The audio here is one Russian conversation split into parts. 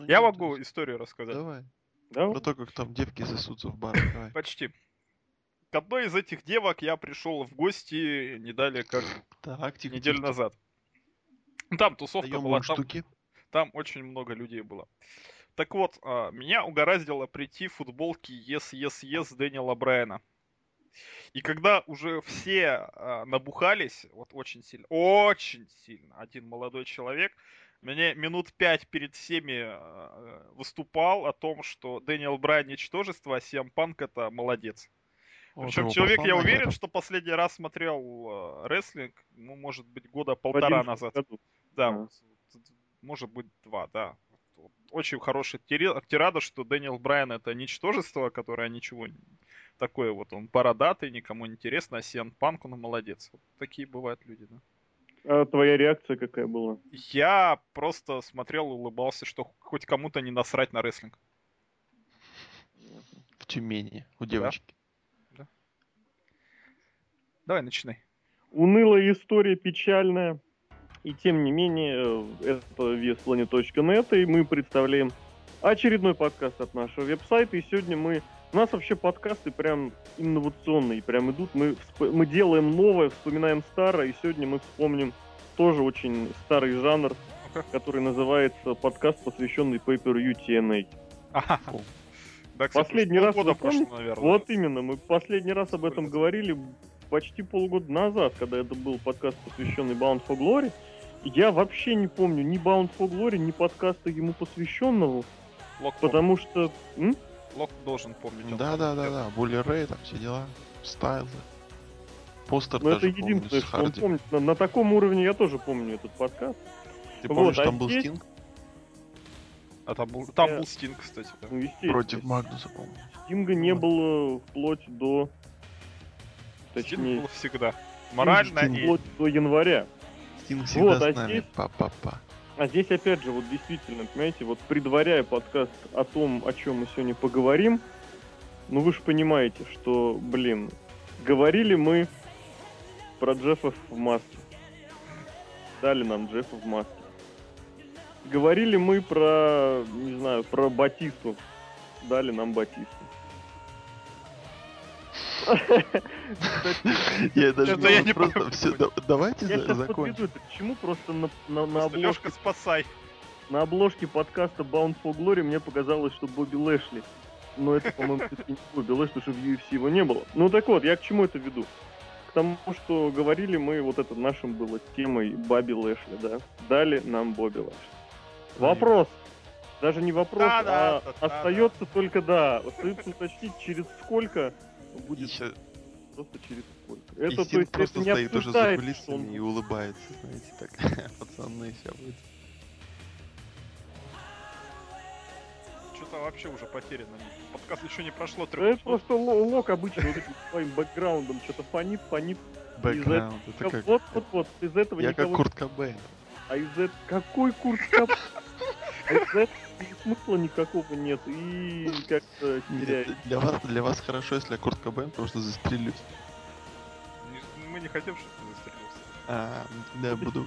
Ну, Я нет, могу то историю рассказать. Давай. Да? Про то, как там девки сосутся в бар. Давай. Почти. К одной из этих девок я пришел в гости не далее как Так, тихо, неделю тихо. назад. Ну, Там тусовка Даем была, там, штуки. там очень много людей было. Так вот, а, меня угораздило прийти в футболке Yes, Yes, Yes Дэниела Брайана. И когда уже все а, набухались, вот очень сильно, очень сильно, один молодой человек, мне минут пять перед всеми а, выступал о том, что Дэниел Брайан ничтожество, а Сиам Панк это молодец. Вот Причем человек, я уверен, нахер. что последний раз смотрел э, рестлинг, ну, может быть, года полтора 11 назад. году. Да, А. вот, может быть, два, да. Очень хорошая тирада, что Дэниел Брайан это ничтожество, которое ничего такое вот, он бородатый, никому не интересно, а Сиан Панк, он молодец. Вот такие бывают люди, да. А твоя реакция какая была? Я просто смотрел и улыбался, что хоть кому-то не насрать на рестлинг. В Тюмени, у девочки. Давай, начинай. Унылая история, печальная. И тем не менее, э, это веспланет.нет, и мы представляем очередной подкаст от нашего веб-сайта. И сегодня мы... У нас вообще подкасты прям инновационные, прям идут. Мы, мы делаем новое, вспоминаем старое, и сегодня мы вспомним тоже очень старый жанр, который называется подкаст, посвященный Pay-Per-View TNA. Ага. О. Да, кстати, Последний раз помните? прошло, наверное. Вот именно, мы последний раз об этом говорили почти полгода назад, когда это был подкаст, посвященный Bound for Glory. Я вообще не помню ни Bound for Glory, ни подкаста ему посвященного, Лок, потому что... м? Лок должен помнить. Да, да, да, да. Булли Рэй, там все дела. Стайлы. Постер Ну, это даже помню единственное, что он помнит. На, на таком уровне я тоже помню этот подкаст. Ты Вот, помнишь, а там был здесь- Стинг? А там был, там Я- был Стинг, кстати. да. Ну. Против Магнуса, помню. Стинга не было вплоть до... Стинг Точнее, был всегда. Морально Стинг и... вплоть до января. Стинг всегда Вот, а с нами. здесь- Па-па-па. А здесь опять же, вот действительно, понимаете, вот предваряя подкаст о том, о чем мы сегодня поговорим, ну вы же понимаете, что, блин, говорили мы про Джеффа в маске. Дали нам Джеффа в маске. Говорили мы про, не знаю, про Батисту. Дали нам Батисту. Я даже не просто все, давайте закончим. подведу это к чему, просто на, обложке Лешка, спасай. На обложке подкаста Bound for Glory мне показалось, что Бобби Лэшли. Но это, по-моему, все-таки не Бобби Лэшли, потому что в UFC его не было. Ну так вот, я к чему это веду? К тому, что говорили мы, вот это нашим было темой Бобби Лэшли, да? Дали нам Бобби Лэшли. Вопрос. Даже не вопрос, Да, да, а да, да, остается только, да, остается уточнить, через сколько будет Ещё- просто через сколько. И Это, то Стинг есть, просто это не стоит уже за кулисами он и улыбается, знаете, так. Пацаны, сейчас будет. Что-то вообще уже потеряно. Подкаст еще не прошло трех Это просто ло- лок обычно вот этим своим бэкграундом что-то фонит, фонит. Бэкграунд, это как... Вот, вот, вот, из этого Я как. Курт Кобейн. А из этого... Какой курс кап... смысла никакого нет, и как-то. Для вас, для вас хорошо, если я Курт Кобейн, потому что застрелюсь. Мы не хотим, чтобы ты застрелился. А, да, буду...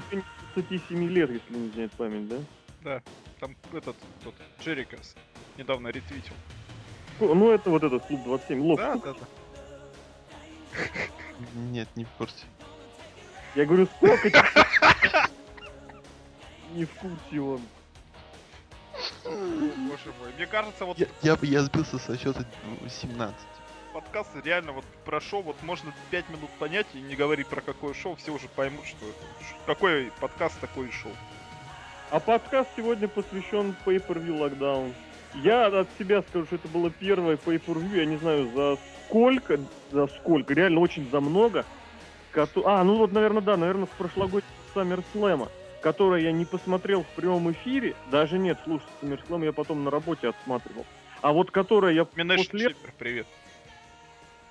27 лет, если не изменяет память, да? Да. Там этот, тот, Джерикас недавно ретвитил. Ну, это вот этот клуб 27. Лок, Да, да, да. Нет, не в курсе. я говорю, сколько? Не в курсе он. Боже мой. Мне кажется, вот Я, я, я сбился со счета ну, 17. подкаст реально вот про шоу, вот можно 5 минут понять и не говорить про какое шоу, все уже поймут, что Какой подкаст, такой шоу. А подкаст сегодня посвящен Pay-Per-View Lockdown. Я от себя скажу, что это было первое Pay-Per-View, я не знаю, за сколько, за сколько, реально очень за много. кото- А, ну вот, наверное, да, наверное, с прошлогоднего SummerSlam, которое я не посмотрел в прямом эфире, даже нет, слушай, SummerSlam я потом на работе отсматривал. А вот которое я Минеш после... Шипер, привет.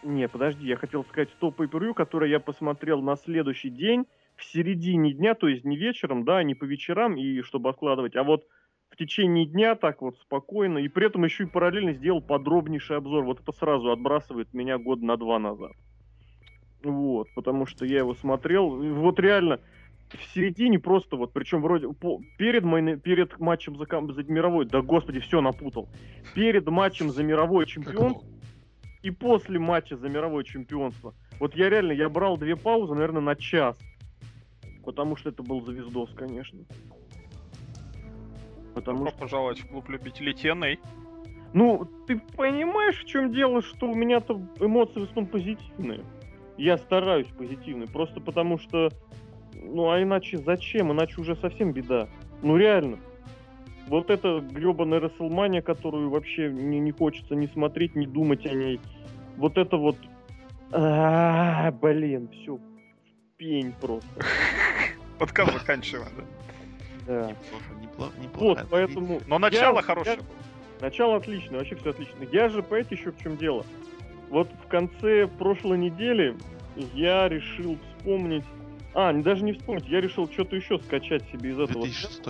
Не, подожди, я хотел сказать то pay которое я посмотрел на следующий день, в середине дня, то есть не вечером, да, не по вечерам, и чтобы откладывать, а вот в течение дня так вот спокойно, и при этом еще и параллельно сделал подробнейший обзор. Вот это сразу отбрасывает меня год на два назад. Вот, потому что я его смотрел, вот реально, в середине просто вот, причем вроде по, перед, мой, перед матчем за, за мировой, да господи, все напутал. Перед матчем за мировое чемпионство и после матча за мировое чемпионство. Вот я реально, я брал две паузы, наверное, на час. Потому что это был звездос, конечно. Потому Добро что... пожаловать в клуб любителей TNA. Ну, ты понимаешь, в чем дело, что у меня-то эмоции в основном позитивные. Я стараюсь позитивные, просто потому что ну а иначе зачем? Иначе уже совсем беда. Ну реально. Вот эта гребаная Расселмания, которую вообще не, не хочется ни смотреть, ни думать о ней. Вот это вот... А, блин, все. Пень просто. Подкаст заканчиваем, да? Да. Неплохо, неплохо, неплохо. Вот, поэтому... Но начало хорошее было. Начало отличное, вообще все отлично. Я же, понимаете, еще в чем дело? Вот в конце прошлой недели я решил вспомнить а, даже не вспомнить, я решил что-то еще скачать себе из этого. 2006.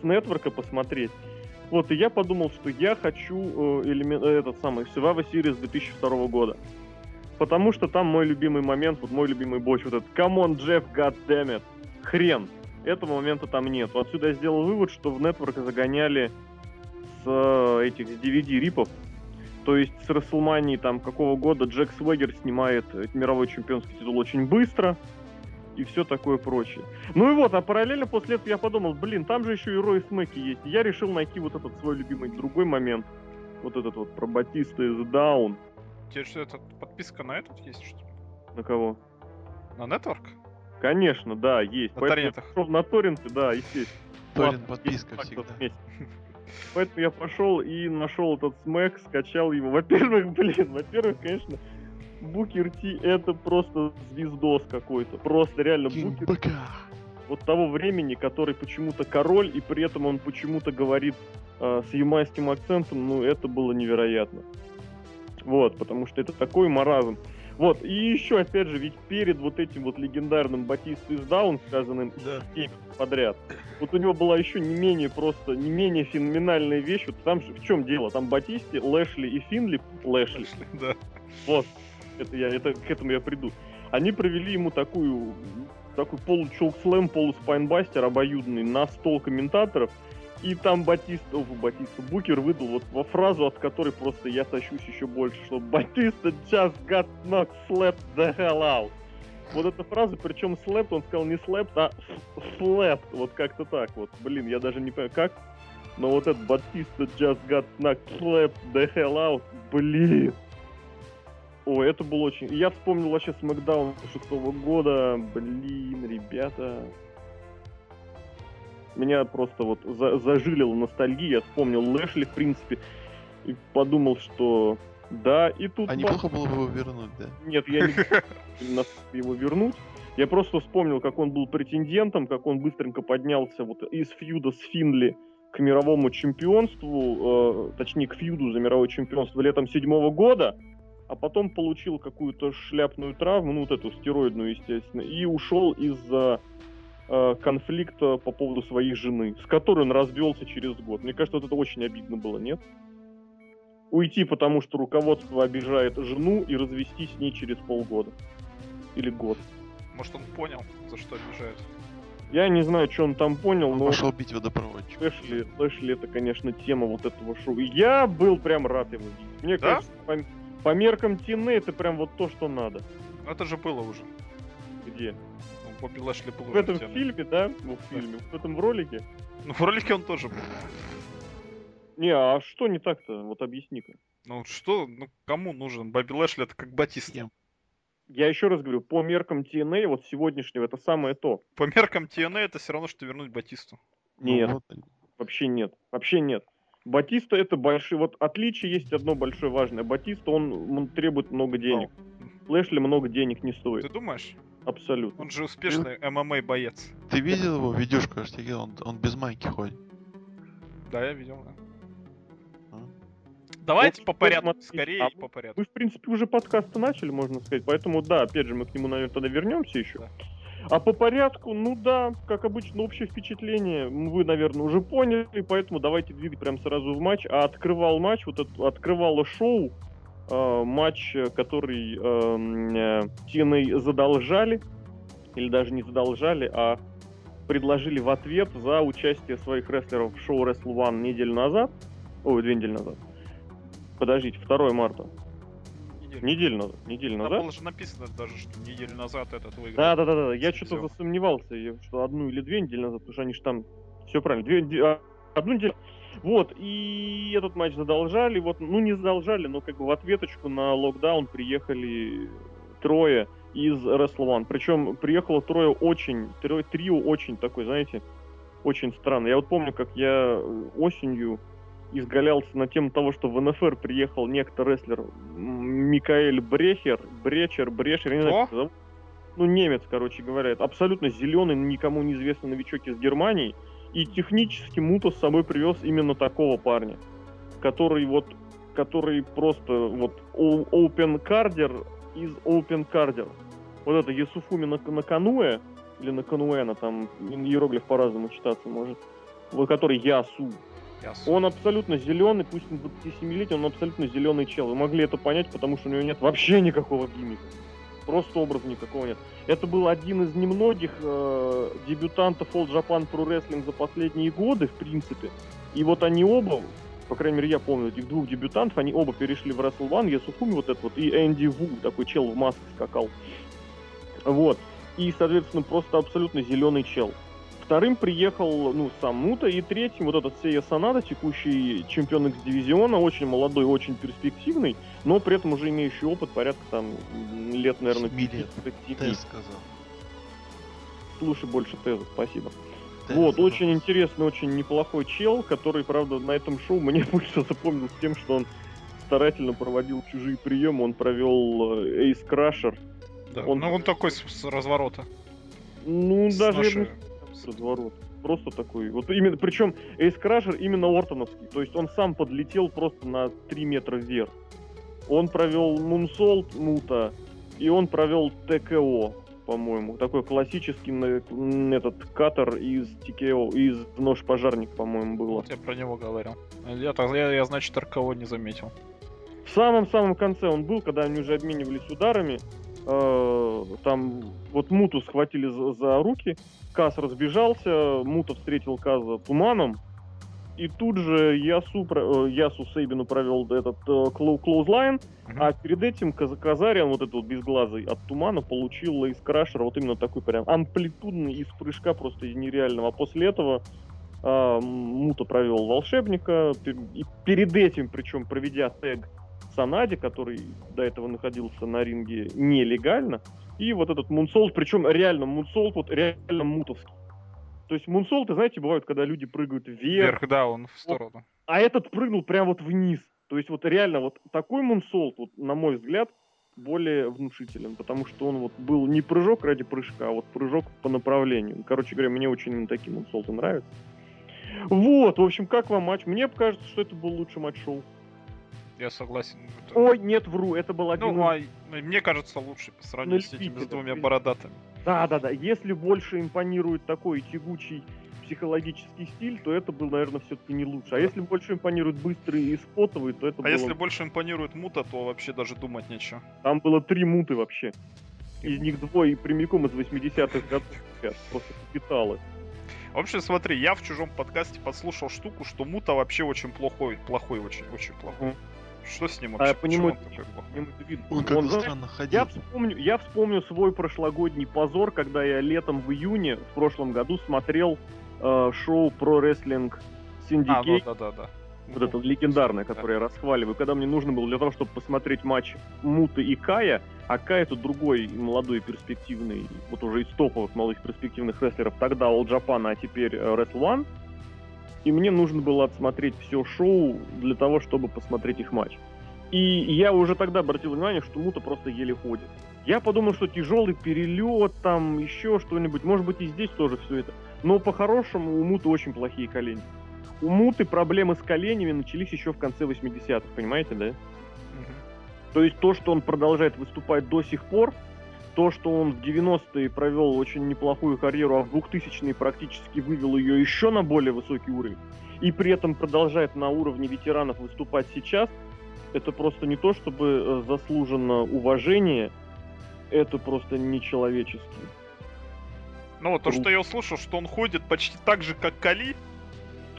С нетворка посмотреть. Вот, и я подумал, что я хочу э, элемент, э, этот самый Survivor Series 2002 года. Потому что там мой любимый момент, вот мой любимый боч, вот этот Come on, Jeff, goddammit. Хрен. Этого момента там нет. Отсюда я сделал вывод, что в Network загоняли с э, этих с DVD-рипов то есть с Расселмании там какого года Джек Свегер снимает мировой чемпионский титул очень быстро и все такое прочее. Ну и вот, а параллельно после этого я подумал, блин, там же еще и Рой Смеки есть. И я решил найти вот этот свой любимый другой момент. Вот этот вот про Батиста из Даун. Тебе что, это подписка на этот есть, что ли? На кого? На Network? Конечно, да, есть. На торрентах? На торренте, да, естественно. Торрент подписка всегда. Поэтому я пошел и нашел этот смэк, скачал его. Во-первых, блин, во-первых, конечно, Букер Ти это просто звездос какой-то. Просто реально Букер вот того времени, который почему-то король, и при этом он почему-то говорит э, с ямайским акцентом, ну, это было невероятно. Вот, потому что это такой маразм. Вот, и еще, опять же, ведь перед вот этим вот легендарным Батист из Даун, сказанным да. подряд, вот у него была еще не менее просто, не менее феноменальная вещь. Вот там же в чем дело? Там Батисти, Лэшли и Финли, Лэшли, Лэшли да. Вот, это я, это, к этому я приду. Они провели ему такую, такой полу-чолк-слэм, полу-спайнбастер обоюдный на стол комментаторов – и там Батиста, о, Батиста Букер выдал вот во фразу, от которой просто я тащусь еще больше, что Батиста just got knocked slapped the hell out. Вот эта фраза, причем slapped, он сказал не slapped, а slapped, вот как-то так вот. Блин, я даже не понимаю, как. Но вот этот Батиста just got knocked slapped the hell out, блин. О, это было очень... Я вспомнил вообще Смакдаун шестого года. Блин, ребята меня просто вот за зажилила ностальгия, я вспомнил Лэшли, в принципе, и подумал, что да, и тут... А неплохо было бы его вернуть, да? Нет, я не его вернуть. Я просто вспомнил, как он был претендентом, как он быстренько поднялся вот из фьюда с Финли к мировому чемпионству, э, точнее, к фьюду за мировое чемпионство летом седьмого года, а потом получил какую-то шляпную травму, ну вот эту стероидную, естественно, и ушел из-за э, конфликта по поводу своей жены, с которой он развелся через год. Мне кажется, вот это очень обидно было, нет? Уйти, потому что руководство обижает жену и развестись с ней через полгода. Или год. Может, он понял, за что обижает. Я не знаю, что он там понял, он но... пошел бить водопроводчик. Эшли, Эшли это, конечно, тема вот этого шоу. Я был прям рад его видеть. Мне да? кажется, по, по меркам Тины это прям вот то, что надо. Это же было уже. Где? Бобби Лэшли был В этом фильме, да? Ну, в фильме. В этом ролике. Ну, в ролике он тоже был. Не, а что не так-то? Вот объясни-ка. Ну что, ну кому нужен? Бобби Лэшли это как Батист. Я еще раз говорю, по меркам TNA, вот сегодняшнего, это самое то. По меркам TNA это все равно, что вернуть Батисту. Нет, ну, вот. вообще нет. Вообще нет. Батиста это большой... Вот отличие есть одно большое важное. Батиста, он, он требует много денег. Oh. Лэшли много денег не стоит. Ты думаешь? Абсолютно. Он же успешный ну, ММА боец. Ты видел его видюшку, он, он без майки ходит? Да, я видел, да. А? Давайте вот, по порядку, смотри, скорее а по порядку. Мы, в принципе, уже подкасты начали, можно сказать, поэтому, да, опять же, мы к нему, наверное, тогда вернемся еще. Да. А по порядку, ну да, как обычно, общее впечатление вы, наверное, уже поняли, поэтому давайте двигать прям сразу в матч. А открывал матч, вот это, открывало шоу э, матч, который э, TNA задолжали. или даже не задолжали, а предложили в ответ за участие своих рестлеров в шоу Wrestle One неделю назад. Ой, две недели назад. Подождите, 2 марта. Неделю. Неделю назад. Неделю Там назад. было же написано даже, что неделю назад этот выиграл. Да, да, да, да. Я что-то засомневался, что одну или две недели назад, потому что они же там все правильно. Две, а, одну неделю. Вот, и этот матч задолжали, вот, ну не задолжали, но как бы в ответочку на локдаун приехали трое из Wrestle One. Причем приехало трое очень, трое, трио очень такой, знаете, очень странно. Я вот помню, как я э, осенью изгалялся на тему того, что в НФР приехал некто рестлер Микаэль Брехер, Бречер, Брешер, я не знаю, как зовут. Ну, немец, короче говоря, это абсолютно зеленый, никому неизвестный новичок из Германии. И технически Муто с собой привез именно такого парня, который вот, который просто вот open кардер из open кардер. Вот это Ясуфуми на, на Кануэ, или на Кануэна, там иероглиф по-разному читаться может, вот который Ясу. Ясно. Он абсолютно зеленый, пусть он 27-летний, он абсолютно зеленый чел. Вы могли это понять, потому что у него нет вообще никакого гиммика. Просто образа никакого нет. Это был один из немногих э, дебютантов All Japan Pro Wrestling за последние годы, в принципе. И вот они оба, по крайней мере, я помню этих двух дебютантов, они оба перешли в Wrestle One, Ясухуми вот этот вот, и Энди Ву, такой чел в маске скакал. Вот. И, соответственно, просто абсолютно зеленый чел. Вторым приехал, ну, сам Мута, и третьим вот этот Сея Санада, текущий чемпион X-дивизиона, очень молодой, очень перспективный, но при этом уже имеющий опыт, порядка там лет, наверное, Семи лет. 5 Ты сказал. Слушай больше теза, спасибо. Ты вот, очень интересный, очень неплохой чел, который, правда, на этом шоу мне больше запомнился тем, что он старательно проводил чужие приемы, он провел Эйс Крашер. Да. он- Ну, он такой с, с разворота. Ну, С даже я бы нашей- разворот. Просто такой. Вот именно, причем Эйс Крашер именно Ортоновский. То есть он сам подлетел просто на 3 метра вверх. Он провел Мунсолт Мута, и он провел ТКО, по-моему. Такой классический этот катер из ТКО, из Нож Пожарник, по-моему, было. Вот я про него говорил. Я, я, я, значит, РКО не заметил. В самом-самом конце он был, когда они уже обменивались ударами. Э, Там вот Муту схватили за, за руки, Каз разбежался, Мута встретил Каза туманом, и тут же Ясу, э, Ясу Сейбину провел этот э, клоу- клоузлайн, а перед этим Каз- Казариан, вот этот вот безглазый, от тумана получил из крашера вот именно такой прям амплитудный из прыжка просто нереального. А после этого а, Мута провел волшебника, и перед этим, причем проведя тег Санади, который до этого находился на ринге нелегально, и вот этот мунсолт, причем реально мунсолт, вот реально мутовский. То есть мунсолты, знаете, бывают, когда люди прыгают вверх, Вверх, да, он в сторону. а этот прыгнул прям вот вниз. То есть вот реально вот такой мунсолт, вот, на мой взгляд, более внушителен, потому что он вот был не прыжок ради прыжка, а вот прыжок по направлению. Короче говоря, мне очень именно такие мунсолты нравятся. Вот, в общем, как вам матч? Мне кажется, что это был лучший матч шоу. Я согласен. Это- Ой, нет, вру, это был один Ну, а, мне кажется, лучше по сравнению с этими с двумя ты- бородатыми. Да, да, да. Если больше импонирует такой тягучий психологический стиль, то это был, наверное, все-таки не лучше. А если больше импонирует быстрый и спотовый, то это А было... если больше импонирует мута, то вообще даже думать нечего. Там было три муты вообще. Из них двое прямиком из 80-х годов. Просто капиталы. В общем, смотри, я в чужом подкасте подслушал штуку, что мута вообще очень плохой, плохой, очень, очень плохой. Что с ним А вообще? я по нему- он такой это видно. Он как-то знаешь, странно ходил. я вспомню, я вспомню свой прошлогодний позор, когда я летом в июне в прошлом году смотрел э, шоу про рестлинг А, ну да, да, да. вот это легендарное, которое я расхваливаю, когда мне нужно было для того, чтобы посмотреть матч Муты и Кая, а Кай это другой молодой перспективный, вот уже из топовых молодых перспективных рестлеров, тогда All Japan, а теперь э, Wrestle One, и мне нужно было отсмотреть все шоу для того, чтобы посмотреть их матч. И я уже тогда обратил внимание, что Мута просто еле ходит. Я подумал, что тяжелый перелет, там еще что-нибудь, может быть и здесь тоже все это. Но по-хорошему у Муты очень плохие колени. У Муты проблемы с коленями начались еще в конце 80-х, понимаете, да? То есть то, что он продолжает выступать до сих пор, то, что он в 90-е провел очень неплохую карьеру, а в 2000-е практически вывел ее еще на более высокий уровень, и при этом продолжает на уровне ветеранов выступать сейчас, это просто не то, чтобы э, заслуженно уважение, это просто нечеловечески. Ну вот то, что я услышал, что он ходит почти так же, как Кали,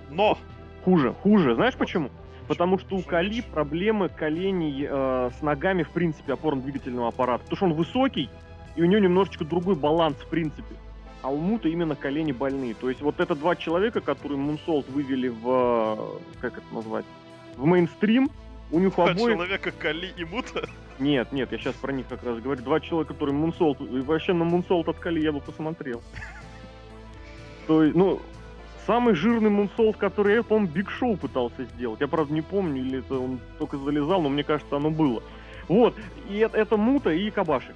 но... Хуже, хуже. Знаешь почему? Потому что у Кали проблемы коленей э, с ногами, в принципе, опорно-двигательного аппарата. Потому что он высокий, и у него немножечко другой баланс, в принципе. А у Мута именно колени больные. То есть вот это два человека, которые Мунсолт вывели в... э, Как это назвать? В мейнстрим. У них Два обоих... человека Кали и Мута. Нет, нет, я сейчас про них как раз говорю. Два человека, которые Мунсолт... И вообще на Мунсолт от Кали я бы посмотрел. То есть, ну, самый жирный Мунсолт, который я, по-моему, Биг Шоу пытался сделать. Я, правда, не помню, или это он только залезал, но мне кажется, оно было. Вот, и это, это Мута и Кабаши.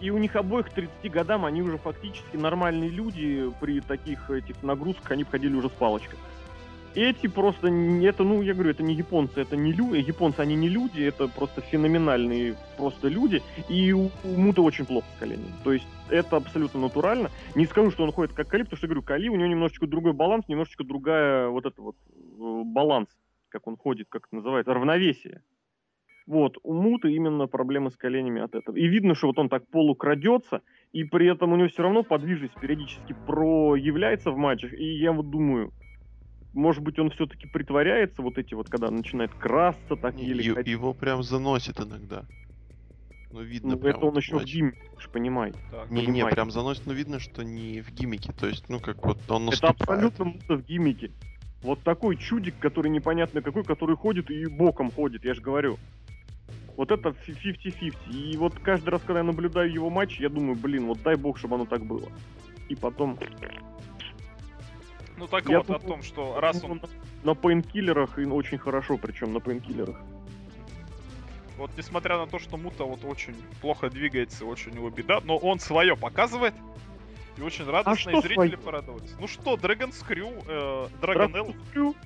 И у них обоих к 30 годам они уже фактически нормальные люди. При таких этих нагрузках они входили уже с палочкой. Эти просто, это, ну, я говорю, это не японцы, это не люди, японцы, они не люди, это просто феноменальные просто люди, и у, у Мута очень плохо с коленями. То есть это абсолютно натурально. Не скажу, что он ходит как Кали, потому что, говорю, Кали, у него немножечко другой баланс, немножечко другая вот это вот э, баланс, как он ходит, как это называется, равновесие. Вот, у Мута именно проблемы с коленями от этого. И видно, что вот он так полукрадется, и при этом у него все равно подвижность периодически проявляется в матчах. И я вот думаю, может быть, он все-таки притворяется, вот эти вот, когда начинает красться, так Не, еле ё- ходить. Его прям заносит иногда. Ну, видно Ну, прям это он еще в матч. гиммике, вы же понимаете. Так, Не, не, прям заносит, но видно, что не в гиммике. То есть, ну, как вот он Это наступает. абсолютно Мута в гиммике. Вот такой чудик, который непонятно какой, который ходит и боком ходит, я же говорю. Вот это фи- 50-50. И вот каждый раз, когда я наблюдаю его матч, я думаю, блин, вот дай бог, чтобы оно так было. И потом... Ну так Я вот, о думаю, том, что раз он... на, пейнкиллерах, и очень хорошо, причем на пейнкиллерах. Вот несмотря на то, что Мута вот очень плохо двигается, очень у него беда, но он свое показывает. И очень радостно, А что и зрители своё? порадовались. Ну что, Dragon Screw, э, Dragon Здравствуйте, Elbow,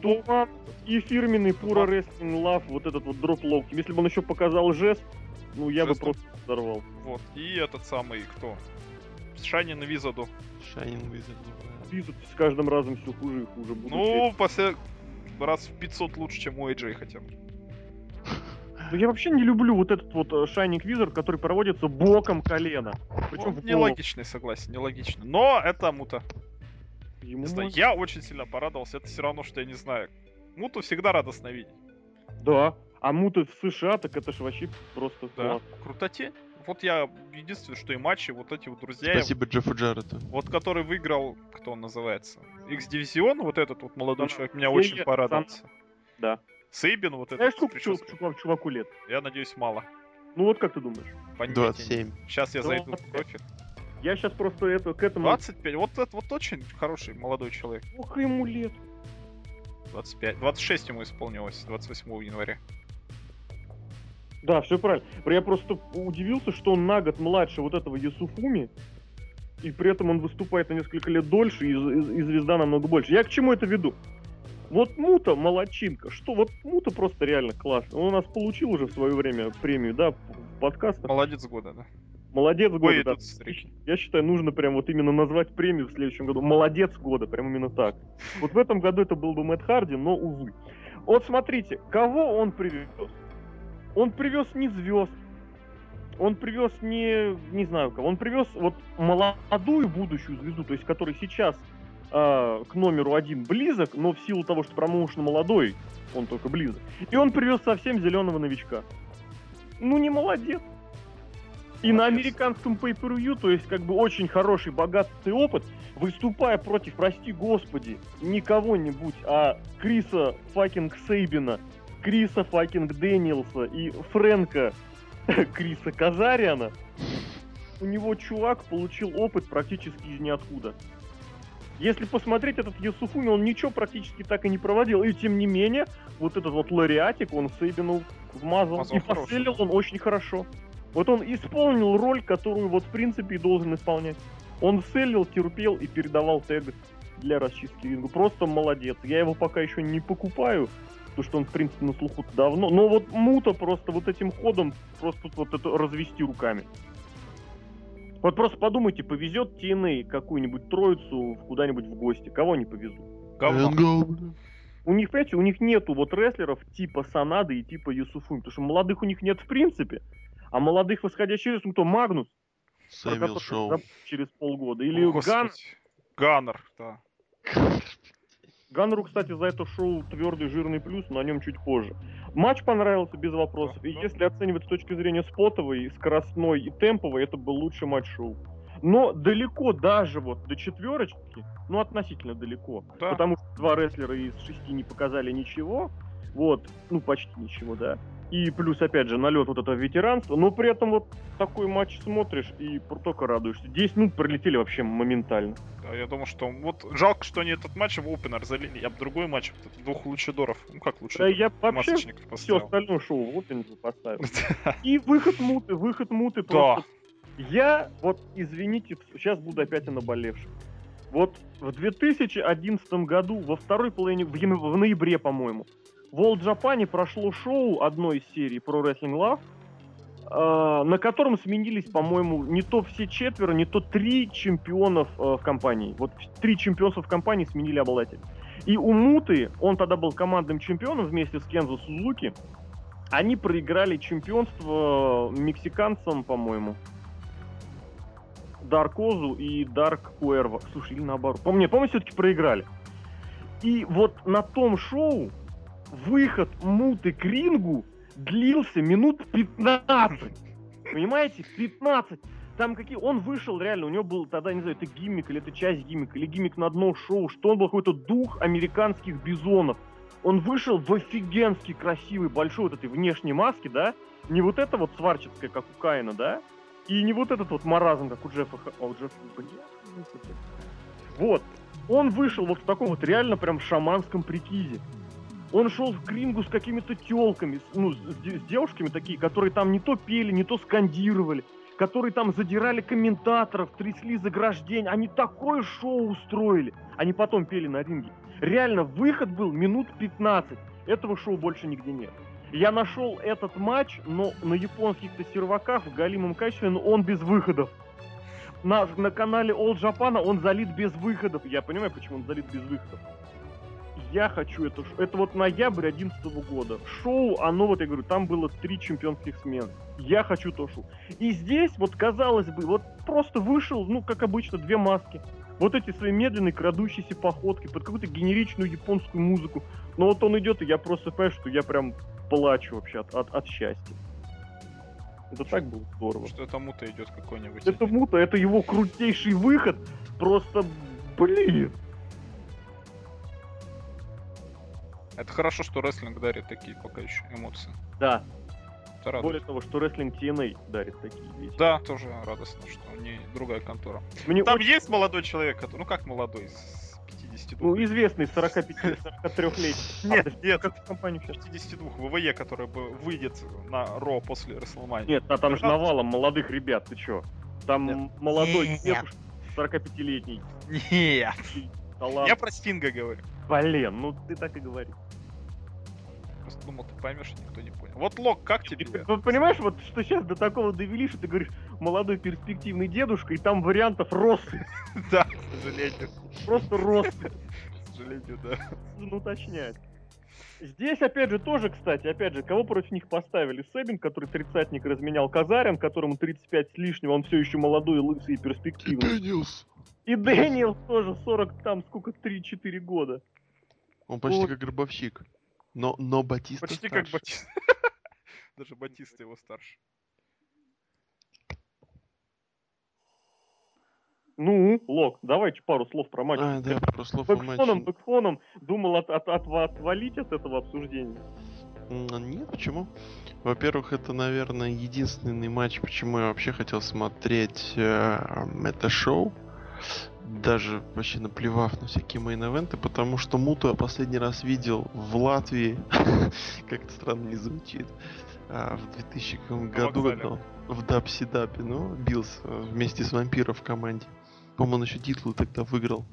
Туман и фирменный Пура Wrestling Love, вот этот вот дроп лоу. Если бы он еще показал жест, ну я бы Жестом. просто взорвал. вот, и этот самый, кто? Шайнин Визаду. Shining Wizard. ну, Визу с каждым разом все хуже и хуже. будучи- Ну, после... раз в 500 лучше, чем у AJ хотя бы. Я вообще не люблю вот этот вот э, Shining Wizard, который проводится боком колена. Причем Ну, в голову. нелогичный, согласен, нелогично. Но это Мута. Ему Не знаю, можно- я очень сильно порадовался. Это все равно, что я не знаю. Муту всегда радостно видеть. Да. А муты в США, так это ж вообще просто Да. класс. Крутотень. Вот я единственное, что и матчи, вот эти вот друзья, Спасибо Джеффу Джаррету. вот который выиграл, кто он называется? X-дивизион, вот этот вот молодой Да. человек, меня Я- очень порадовался. Да. Сейбин, вот Знаешь, этот с сколько чувак- чуваку лет? Я надеюсь, мало. Ну вот как ты думаешь? 27. Сейчас я зайду в 25. профиль. Я сейчас просто это, к этому... 25. Вот это вот очень хороший молодой человек. Сколько ему лет? 25. 26 ему исполнилось 28 января. Да, все правильно. Я просто удивился, что он на год младше вот этого Ясуфуми, и при этом он выступает на несколько лет дольше, и, и- и звезда намного больше. Я к чему это веду? Вот Мута молодчинка. Что, вот Мута просто реально классно. Он у нас получил уже в свое время премию, да, в подкастах. Молодец года, да. Молодец года, Ой, да. Я считаю, нужно прям вот именно назвать премию в следующем году. Молодец года, прям именно так. Вот в этом году это был бы Мэтт Харди, но увы. Вот смотрите, кого он привез? Он привез не звезд. Он привез не, не знаю кого. Он привез вот молодую будущую звезду, то есть который сейчас а, к номеру один близок, но в силу того, что промоушен молодой, он только близок. И он привез совсем зеленого новичка. Ну не молодец. И на американском pay-per-view, то есть как бы очень хороший, богатый опыт, выступая против, прости господи, не кого-нибудь, а Криса fucking Сейбина, Криса fucking Дэниелса и Фрэнка Криса Казариана, у него чувак получил опыт практически из ниоткуда. Если посмотреть этот Ясуфуми, он ничего практически так и не проводил. И тем не менее, вот этот вот лариатик, он Сейбину вмазал. Вмазал и хороший. поселил он очень хорошо. Вот он исполнил роль, которую вот в принципе и должен исполнять. Он селил, терпел и передавал тег для расчистки ринга. Просто молодец. Я его пока еще не покупаю, потому что он, в принципе, на слуху давно. Но вот Мута просто вот этим ходом просто вот это развести руками. Вот просто подумайте, повезет TNA какую-нибудь троицу куда-нибудь в гости. Кого не повезут? Бля. У них, понимаете, у них нету вот рестлеров типа Санады и типа Юсуфуми, потому что молодых у них нет в принципе. А молодых восходящих, ну кто, Магнус? Сэмюэл Шоу. через полгода. Или О, Ган. Ганнер, да. Ганнеру, кстати, за это шоу твердый жирный плюс, но о нем чуть позже. Матч понравился без вопросов. И если оценивать с точки зрения спотовой, скоростной и темповой, это был лучший матч шоу. Но далеко даже вот до четверочки, ну относительно далеко. Да. Потому что два рестлера из шести не показали ничего. Вот, ну почти ничего, да. И плюс, опять же, налет вот этого ветеранства. Но при этом вот такой матч смотришь и только радуешься. 10 минут пролетели вообще моментально. Да, я думаю, что вот жалко, что они этот матч в опенер залили. Я бы другой матч, двух лучидоров. Ну как Да лучше? я вообще все остальное шоу в опенинг поставил. И выход муты, выход муты Да. просто. Я, вот, извините, сейчас буду опять о наболевшем. Вот в 2011 году, во второй половине, в, в ноябре, по-моему, в World Japan прошло шоу одной из серий про Wrestling Love, э, на котором сменились, по-моему, не то все четверо, не то три чемпионов э, в компании. Вот три чемпионства в компании сменили обладатель. И у Муты, он тогда был командным чемпионом вместе с Кензо Сузуки, они проиграли чемпионство мексиканцам, по-моему. Даркозу и Дарк Куэрво. Слушай, или наоборот. Помню, помню, все-таки проиграли. И вот на том шоу выход Муты к рингу длился минут 15. Понимаете? 15. Там какие... Он вышел реально, у него был тогда, не знаю, это гиммик или это часть гиммика, или гиммик на одно шоу, что он был какой-то дух американских бизонов. Он вышел в офигенски красивой, большой вот этой внешней маске, да? Не вот это вот сварческая, как у Каина, да? И не вот этот вот маразм, как у Джеффа... Ха- А у Джеффа... ну, Вот. Он вышел вот в таком вот реально прям шаманском прикиде. Он шел в рингу с какими-то телками, ну, с, с девушками такие, которые там не то пели, не то скандировали, которые там задирали комментаторов, трясли заграждение. Они такое шоу устроили. Они потом пели на ринге. Реально, выход был минут 15. Этого шоу больше нигде нет. Я нашел этот матч, но на японских-то серваках в галимом качестве, но он без выходов. На, на канале All Japan он залит без выходов. Я понимаю, почему он залит без выходов. Я хочу это... Это вот ноябрь 11 года. Шоу, оно вот, я говорю, там было три чемпионских смен. Я хочу то шоу. И здесь, вот казалось бы, вот просто вышел, ну, как обычно, две маски. Вот эти свои медленные, крадущиеся походки под какую-то генеричную японскую музыку. Но вот он идет, и я просто понимаю, что я прям плачу вообще от, от, от счастья. Это так было здорово. Что это мута идет какой-нибудь. Это мута, это его крутейший выход. Просто, блин. Это хорошо, что рестлинг дарит такие пока еще эмоции. Да, Это радует. более того, что рестлинг TNA дарит такие вещи. Да, тоже радостно, что не другая контора. Мне Там очень, есть молодой человек, который, ну как молодой, с 52. ну, известный 45-43-летний. Нет, нет. Как компанию сейчас? 52 ВВЕ, который бы выйдет на Ро после Расселмани. Нет, а там же навалом молодых ребят, ты чё? Там молодой Нет. дедушка 45-летний. Нет. Я про Стинга говорю. Блин, ну ты так и говори. Просто думал, ты поймешь, и никто не понял. Вот Лок, как И тебе? ты вот понимаешь, вот что сейчас до такого довели, что ты говоришь, молодой перспективный дедушка, и там вариантов рост, Да, к сожалению. просто рост. К сожалению, да. нужно уточнять. Здесь, опять же, тоже, кстати, опять же, кого против них поставили? Сейбин, который тридцатник разменял Казариан, которому 35 с лишним, он все еще молодой, лысый и перспективный. Дэниелс. И Дэниел тоже 40, там, сколько, 3-4 года. Он почти Вот. как гробовщик. Но, но Батиста Почти как старше. Батиста. Даже Батиста его старше. Ну, Лок, давайте пару слов про матч. А, да, пару слов о Бэкфоном, матче. бэкфоном думал от, от, от- отвалить от этого обсуждения. М, Нет, почему? Во-первых, это, наверное, единственный матч, почему я вообще хотел смотреть э, это шоу. Даже вообще наплевав на всякие main event ы, потому что Муту я последний раз видел в Латвии, как это странно не звучит, а, в 2000 году, в Дапси-Дапе, ну, бился э, вместе с Вампиром в команде. По-моему, он еще титул тогда выиграл.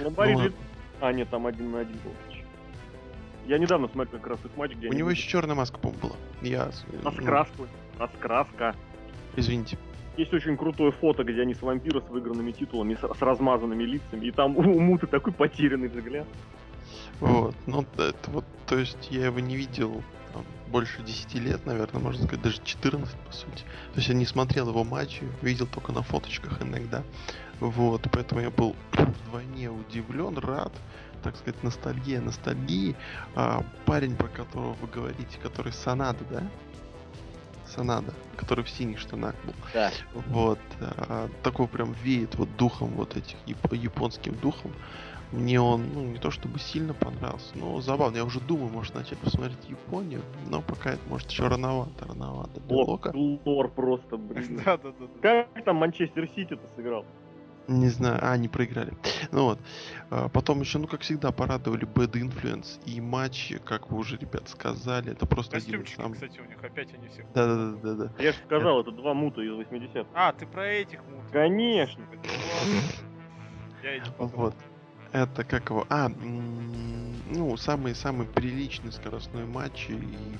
Ну А, нет, там один на один был. Я недавно смотрел как раз их матч, где У него еще черная маска, по-моему, была. Я... Раскраска. Раскраска. извините. Есть очень крутое фото, где они с вампира с выигранными титулами, с, с размазанными лицами, и там у Муты такой потерянный взгляд. Вот, ну это вот, то есть я его не видел там, больше 10 лет, наверное, можно сказать, даже 14 по сути. То есть я не смотрел его матчи, видел только на фоточках иногда. Вот, поэтому я был вдвойне удивлен, рад, так сказать, ностальгия, ностальгии. А, парень, про которого вы говорите, который Санада, да? Санада, который в синих штанах был. Да. Вот, а, такой прям веет вот духом вот этих яп- японским духом. Мне он, ну, не то чтобы сильно понравился, но забавно. Я уже думаю, может начать посмотреть Японию, но пока это может еще рановато, рановато Лока. Лор просто, блин. Да, да, да. да. Как там Манчестер Сити-то сыграл? Не знаю, а, они проиграли. Ну вот. А, Потом еще, ну, как всегда, порадовали Bad Influence и матчи, как вы уже, ребят, сказали. Это просто один из самых... кстати, у них опять они все. Да-да-да-да. Я же сказал, это два мута из 80 А, ты про этих мут. Конечно. Я. Вот. Это как его... А, ну, самый-самый приличный скоростной матч и,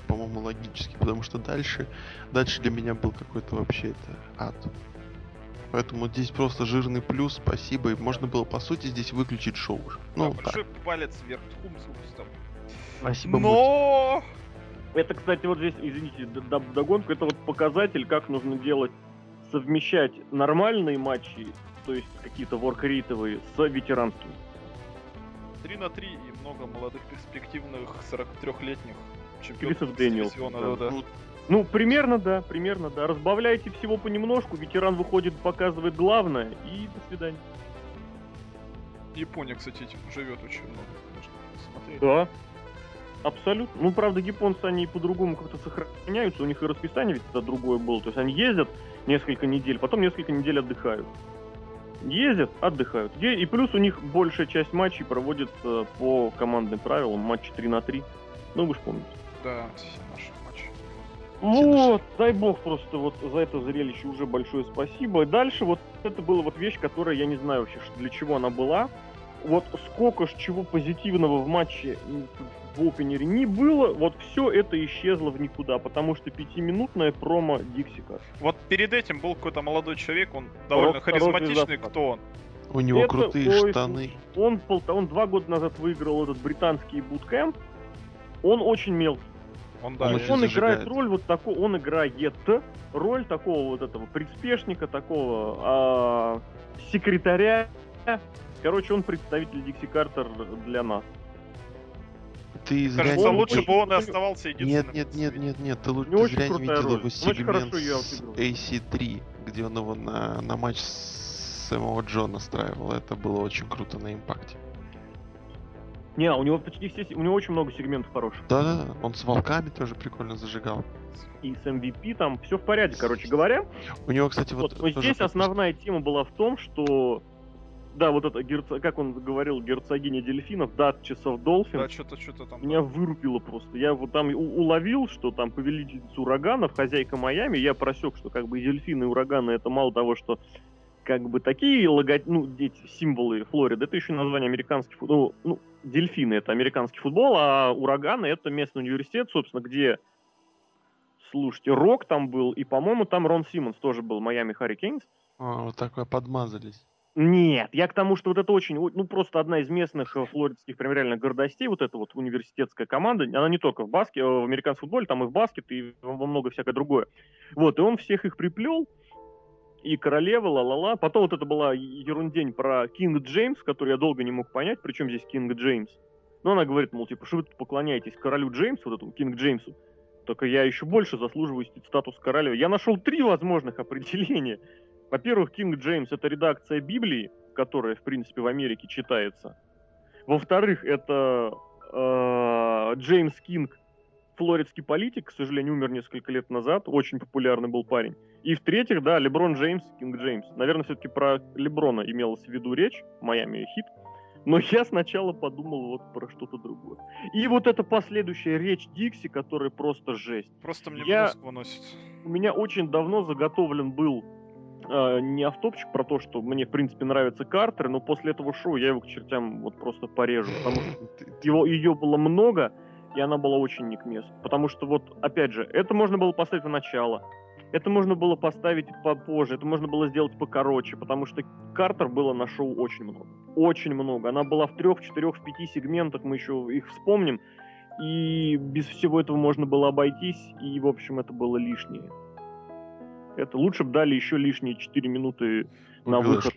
по-моему, логический, потому что дальше, дальше для меня был какой-то вообще это ад. Поэтому здесь просто жирный плюс, спасибо. И можно было, по сути, здесь выключить шоу. уже. Да, Ну, так, палец вверх, хум с устом. спасибо. Но Это, кстати, вот здесь, извините, догонку, это вот показатель, как нужно делать, совмещать нормальные матчи, то есть какие-то воркрейтовые, с ветеранскими. 3 на 3 и много молодых перспективных 43-летних Крисов чемпионов дивизиона, да. да, да. Ну, Ну, примерно, да, примерно, да. Разбавляете всего понемножку, ветеран выходит, показывает главное, и до свидания. Япония, кстати, этим живет очень много. Смотреть. Да. Абсолютно. Ну, правда, японцы, они по-другому как-то сохраняются, у них и расписание ведь это другое было. То есть они ездят несколько недель, потом несколько недель отдыхают. Ездят, отдыхают. И плюс у них большая часть матчей проводится по командным правилам, матчи 3 на 3. Ну, вы же помните. Да. Вот, дай бог просто вот за это зрелище уже большое спасибо. И дальше вот это была вот вещь, которая я не знаю вообще, что- для чего она была. Вот сколько ж чего позитивного в матче в опенере не было, вот все это исчезло в никуда, потому что пятиминутная промо Диксика. Вот перед этим был какой-то молодой человек, он довольно Хороший харизматичный. Кто он? У него Это- крутые ой, штаны. Он, полта- он два года назад выиграл этот британский буткэмп. Он очень мелкий. Он, да, Он он зажигает. играет роль вот такого, он играет роль такого вот этого приспешника, такого а, секретаря. Короче, он представитель Дикси Картер для нас. Ты зря Кажется, не лучше бы он и оставался единственным. Нет, нет, нет, нет, нет, ты, него ты зря не видел роль. его сегмент с отыгрывал. AC3, где он его на, на матч с самого Джо настраивал. Это было очень круто на импакте. Не, у него почти все, у него очень много сегментов хороших. Да-да, он с волками тоже прикольно зажигал. И с MVP там все в порядке, короче говоря. У него, кстати, вот... Вот, но тоже здесь как- основная тема была в том, что да, вот это, герцо- как он говорил, герцогиня дельфинов, Duchess of Dolphins, Да, что-то, что-то там. Меня вырубило просто. Я вот там у- уловил, что там повелительница ураганов, хозяйка Майами, я просек, что как бы и дельфины, и ураганы это мало того, что как бы такие лого... ну, дети, символы Флориды, это еще название американский футбол. Ну, дельфины это американский футбол, а ураганы это местный университет, собственно, где Слушайте, Рок там был, и, по-моему, там Рон Симмонс тоже был, Майами Харрикейнс. А, вот такое подмазались. Нет, я к тому, что вот это очень, ну просто одна из местных э, флоридских прям реально гордостей, вот эта вот университетская команда, она не только в баске, в американском футболе, там и в баскет, и во во много всякое другое. Вот, и он всех их приплел, и королева, ла-ла-ла. Потом вот это была ерундень про King James, который я долго не мог понять, причем здесь King James. Но она говорит, мол, типа, что вы тут поклоняетесь королю Джеймсу, вот этому King James у. Только я еще больше заслуживаю статус королевы. Я нашел три возможных определения. Во-первых, King James это редакция Библии, которая, в принципе, в Америке читается. Во-вторых, это э, Джеймс Кинг, флоридский политик, к сожалению, умер несколько лет назад, очень популярный был парень. И в-третьих, да, Леброн Джеймс, Кинг Джеймс. Наверное, все-таки про Леброна имелось в виду речь, Майами хит. Но я сначала подумал вот про что-то другое. И вот эта последующая речь Дикси, которая просто жесть. Просто мне Я- выносит. У меня очень давно заготовлен был э, не автопчик про то, что мне, в принципе, нравятся Картеры, но после этого шоу я его к чертям вот просто порежу, потому что его, ее было много, и она была очень не к месту. Потому что вот, опять же, это можно было поставить в начало. Это можно было поставить попозже, это можно было сделать покороче, потому что Картер было на шоу очень много. Очень много. Она была в трех, четырех, в пяти сегментах, мы еще их вспомним. И без всего этого можно было обойтись, и, в общем, это было лишнее. Это лучше бы дали еще лишние 4 минуты на выход.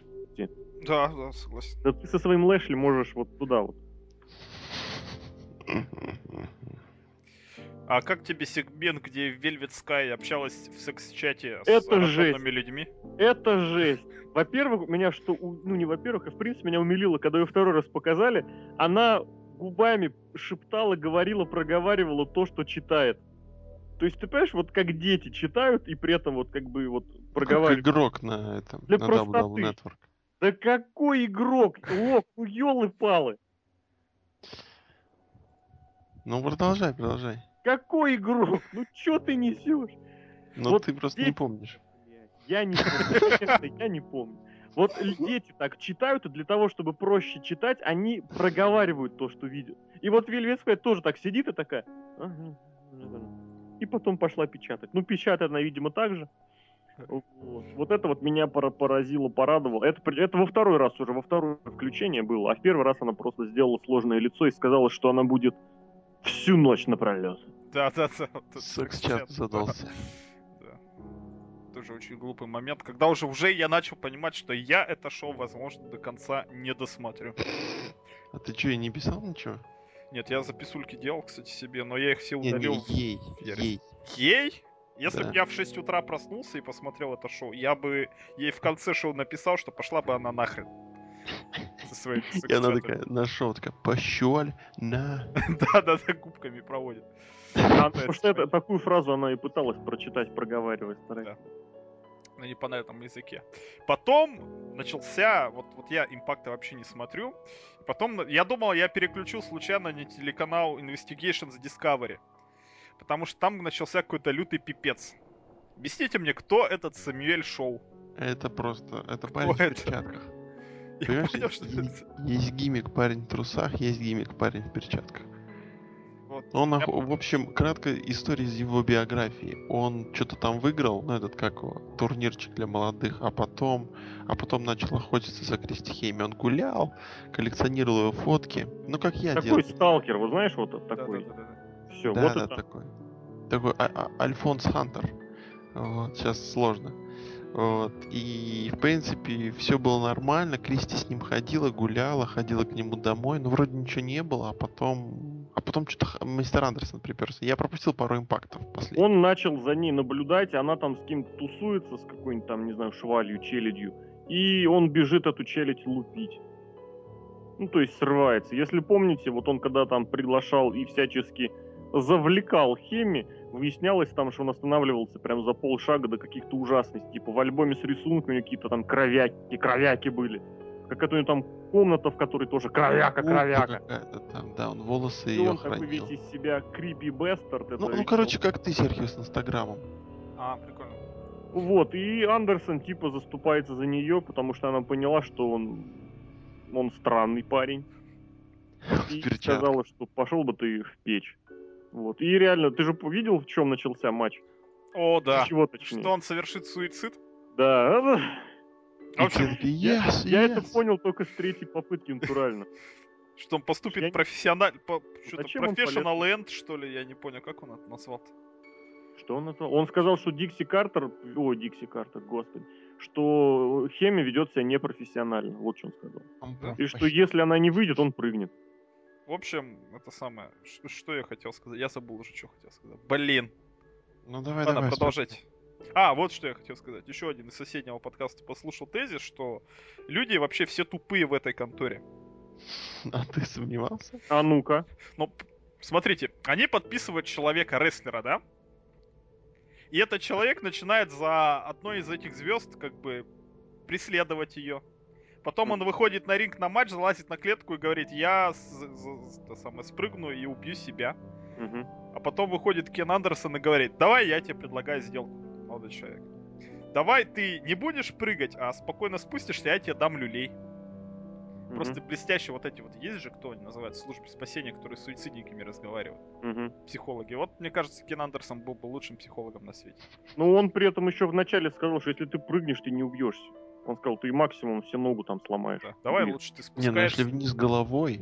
Да, да, согласен. Да ты со своим Лэшли можешь вот туда вот. А как тебе сегмент, где Velvet Sky общалась в секс-чате с Это рандомными людьми? Это жесть. Во-первых, меня что, ну не во-первых, а в принципе меня умилило, когда ее второй раз показали, она губами шептала, говорила, проговаривала то, что читает. То есть ты понимаешь, вот как дети читают и при этом вот как бы вот проговаривают. Как игрок на этом, Для на простоты. Network. Да какой игрок? Лок, ну елы-палы. Ну продолжай, продолжай. Какой игрок? Ну чё ты несешь? Но Вот ты просто не здесь- помнишь. Я не помню. Я не помню. Вот дети так читают, и для того, чтобы проще читать, они проговаривают то, что видят. И вот Вельветская тоже так сидит и такая... «Ага, ага». И потом пошла печатать. Ну, печатает она, видимо, так же. Вот, Вот это вот меня пора- поразило, порадовало. Это, это во второй раз уже, во второе включение было. А в первый раз она просто сделала сложное лицо и сказала, что она будет всю ночь напролет. Да, да, да. Секс-чат да. задался. Да. Тоже очень глупый момент, когда уже уже я начал понимать, что я это шоу, возможно, до конца не досмотрю. А ты что, и не писал ничего? Нет, я записульки делал, кстати, себе, но я их все Не, удалил. не, ей, Ярик. ей. Ей? Если Да. бы я в 6 утра проснулся и посмотрел это шоу, я бы ей в конце шоу написал, что пошла бы она нахрен. Со своими И она такая нашел, такая, пощель на. Да-да-да, губками проводит. Потому что это, такую фразу она и пыталась прочитать, проговаривать. стараясь. на непонятном языке. Потом начался, вот, вот я импакта вообще не смотрю. Потом я думал, я переключу случайно на телеканал Investigations Discovery. Потому что там начался какой-то лютый пипец. Объясните мне, кто этот Самюэль Шоу? Это просто, это Кто парень в это? перчатках. Я Понимаешь, понял, что е- это... есть гиммик парень в трусах, есть гиммик парень в перчатках. Вот. Он, Я- в общем, краткая история из его биографии. Он что-то там выиграл, ну этот как его, турнирчик для молодых, а потом, а потом начал охотиться за Кристи Хейми. Он гулял, коллекционировал его фотки. Ну как я Такой делал. сталкер, вы знаешь, вот такой. Все, Да, вот да, это. такой. Такой а- а- Альфонс Хантер. Вот, сейчас сложно. Вот. И, в принципе, все было нормально. Кристи с ним ходила, гуляла, ходила к нему домой. Но вроде ничего не было, а потом... А потом что-то мистер Андерсон приперся. Я пропустил пару импактов последних. Он начал за ней наблюдать, она там с кем-то тусуется, с какой-нибудь там, не знаю, швалью, челядью. И он бежит эту челядь лупить. Ну, то есть срывается. Если помните, вот он когда там приглашал и всячески завлекал Хеми, выяснялось там, что он останавливался прям за полшага до каких-то ужасностей. Типа в альбоме с рисунками какие-то там кровяки, кровяки были. Какая-то у него там комната, в которой тоже кровяка, кровяка. какая-то там, да, он волосы И ее он такой хранил. весь из себя крипи бестард. Ну, ну, короче, как ты, Серхио, с Инстаграмом. А, прикольно. Вот, и Андерсон типа заступается за нее, потому что она поняла, что он, он странный парень. И сказала, что пошел бы ты в печь. Вот. И реально, ты же видел, в чем начался матч? О, да. Чего точнее? Что он совершит суицид? Да. В общем, И ты такой, Я, «Yes, я это yes». понял только с третьей попытки натурально. что он поступит профессионально... Что-то? Professional End, что ли? Я не понял, как он это назвал Что он это? Он сказал, что Дикси Картер, о, Дикси Картер, господи, что Хеми ведет себя непрофессионально. Вот что он сказал. И что если она не выйдет, он прыгнет. В общем, это самое... Ш- Что я хотел сказать? Я забыл уже, что хотел сказать. Блин. Ну давай, Ладно, давай. продолжайте. А, вот что я хотел сказать. Еще один из соседнего подкаста послушал тезис, что люди вообще все тупые в этой конторе. А ты сомневался? А ну-ка. Ну, смотрите, они подписывают человека-рестлера, да? И этот человек начинает за одной из этих звезд как бы преследовать ее. Потом он выходит на ринг на матч, залазит на клетку и говорит, я самое, спрыгну и убью себя. Мгм. А потом выходит Кен Андерсон и говорит, давай я тебе предлагаю сделку, молодой человек. Давай ты не будешь прыгать, а спокойно спустишься, я тебе дам люлей. Мгм. Просто блестяще вот эти вот есть же, кто они называют, службы спасения, которые с суицидниками разговаривают, Мгм. психологи. Вот, мне кажется, Кен Андерсон был бы лучшим психологом на свете. Но он при этом еще вначале сказал, что если ты прыгнешь, ты не убьешься. Он сказал, ты максимум все ногу там сломаешь. Да. Давай Блин. лучше ты Не, ну если спускаешься. вниз головой,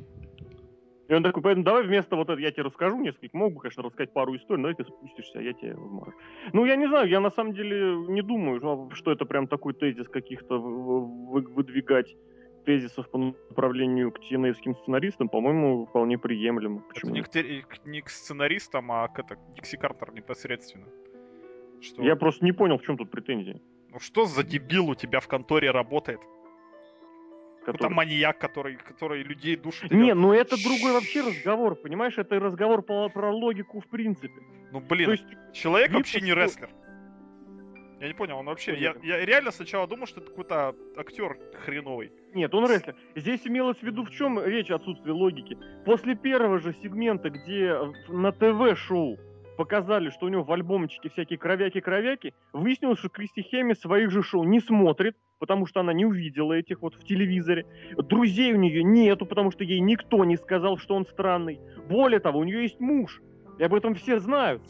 И он такой, поэтому давай вместо вот этого, я тебе расскажу несколько, мог бы, конечно, рассказать пару историй, но давай ты спустишься, а я тебе вмажу. Ну, я не знаю, я на самом деле не думаю, что- это прям такой тезис каких-то выдвигать тезисов по направлению к теневским сценаристам, по-моему, вполне приемлемо. Это Почему не нет? к, не к сценаристам, а к, это, к Дикси Картер непосредственно. Что? Я просто не понял, в чем тут претензии. Ну что за дебил у тебя в конторе работает? Ну, который- там маньяк, который, который людей душит. Не, ну это другой вообще разговор, понимаешь? Это разговор по- про логику в принципе. Ну блин, То есть человек видно, вообще не рестлер. Я не понял, он вообще... Я, я реально сначала думал, что это какой-то актер хреновый. Нет, он рестлер. Здесь имелось в виду в чем речь отсутствие логики. После первого же сегмента, где на ТВ-шоу показали, что у него в альбомчике всякие кровяки-кровяки, выяснилось, что Кристи Хеми своих же шоу не смотрит, потому что она не увидела этих вот в телевизоре. Друзей у нее нету, потому что ей никто не сказал, что он странный. Более того, у нее есть муж. И об этом все знают.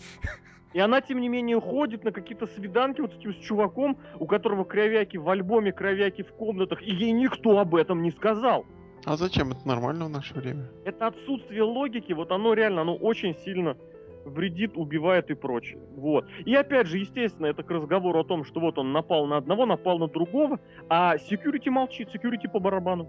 И она, тем не менее, ходит на какие-то свиданки вот с этим с чуваком, у которого кровяки в альбоме, кровяки в комнатах, и ей никто об этом не сказал. а зачем это нормально в наше время? Это отсутствие логики, вот оно реально, оно очень сильно вредит, убивает и прочее. Вот. И опять же, естественно, это к разговору о том, что вот он напал на одного, напал на другого, а security молчит, security по барабану.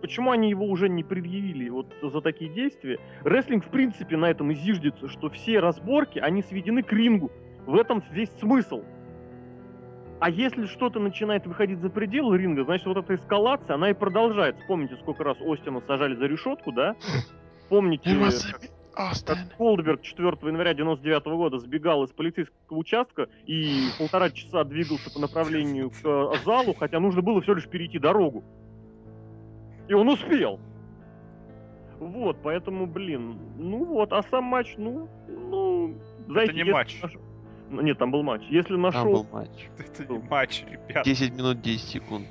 Почему они его уже не предъявили вот за такие действия? Рестлинг, в принципе, на этом и зиждется, что все разборки, они сведены к рингу. В этом весь смысл. А если что-то начинает выходить за пределы ринга, значит, вот эта эскалация, она и продолжается. Помните, сколько раз Остина сажали за решетку, да? Помните, Как Голдберг 4 января 99 года сбегал из полицейского участка и полтора часа двигался по направлению к э, залу, хотя нужно было все лишь перейти дорогу. И он успел. Вот, поэтому, блин, ну вот, а сам матч, ну, ну, знаете, не матч. наш- Ну, Нет, там был матч. Если на Там был матч. Это не матч, ребят. 10 минут 10 секунд.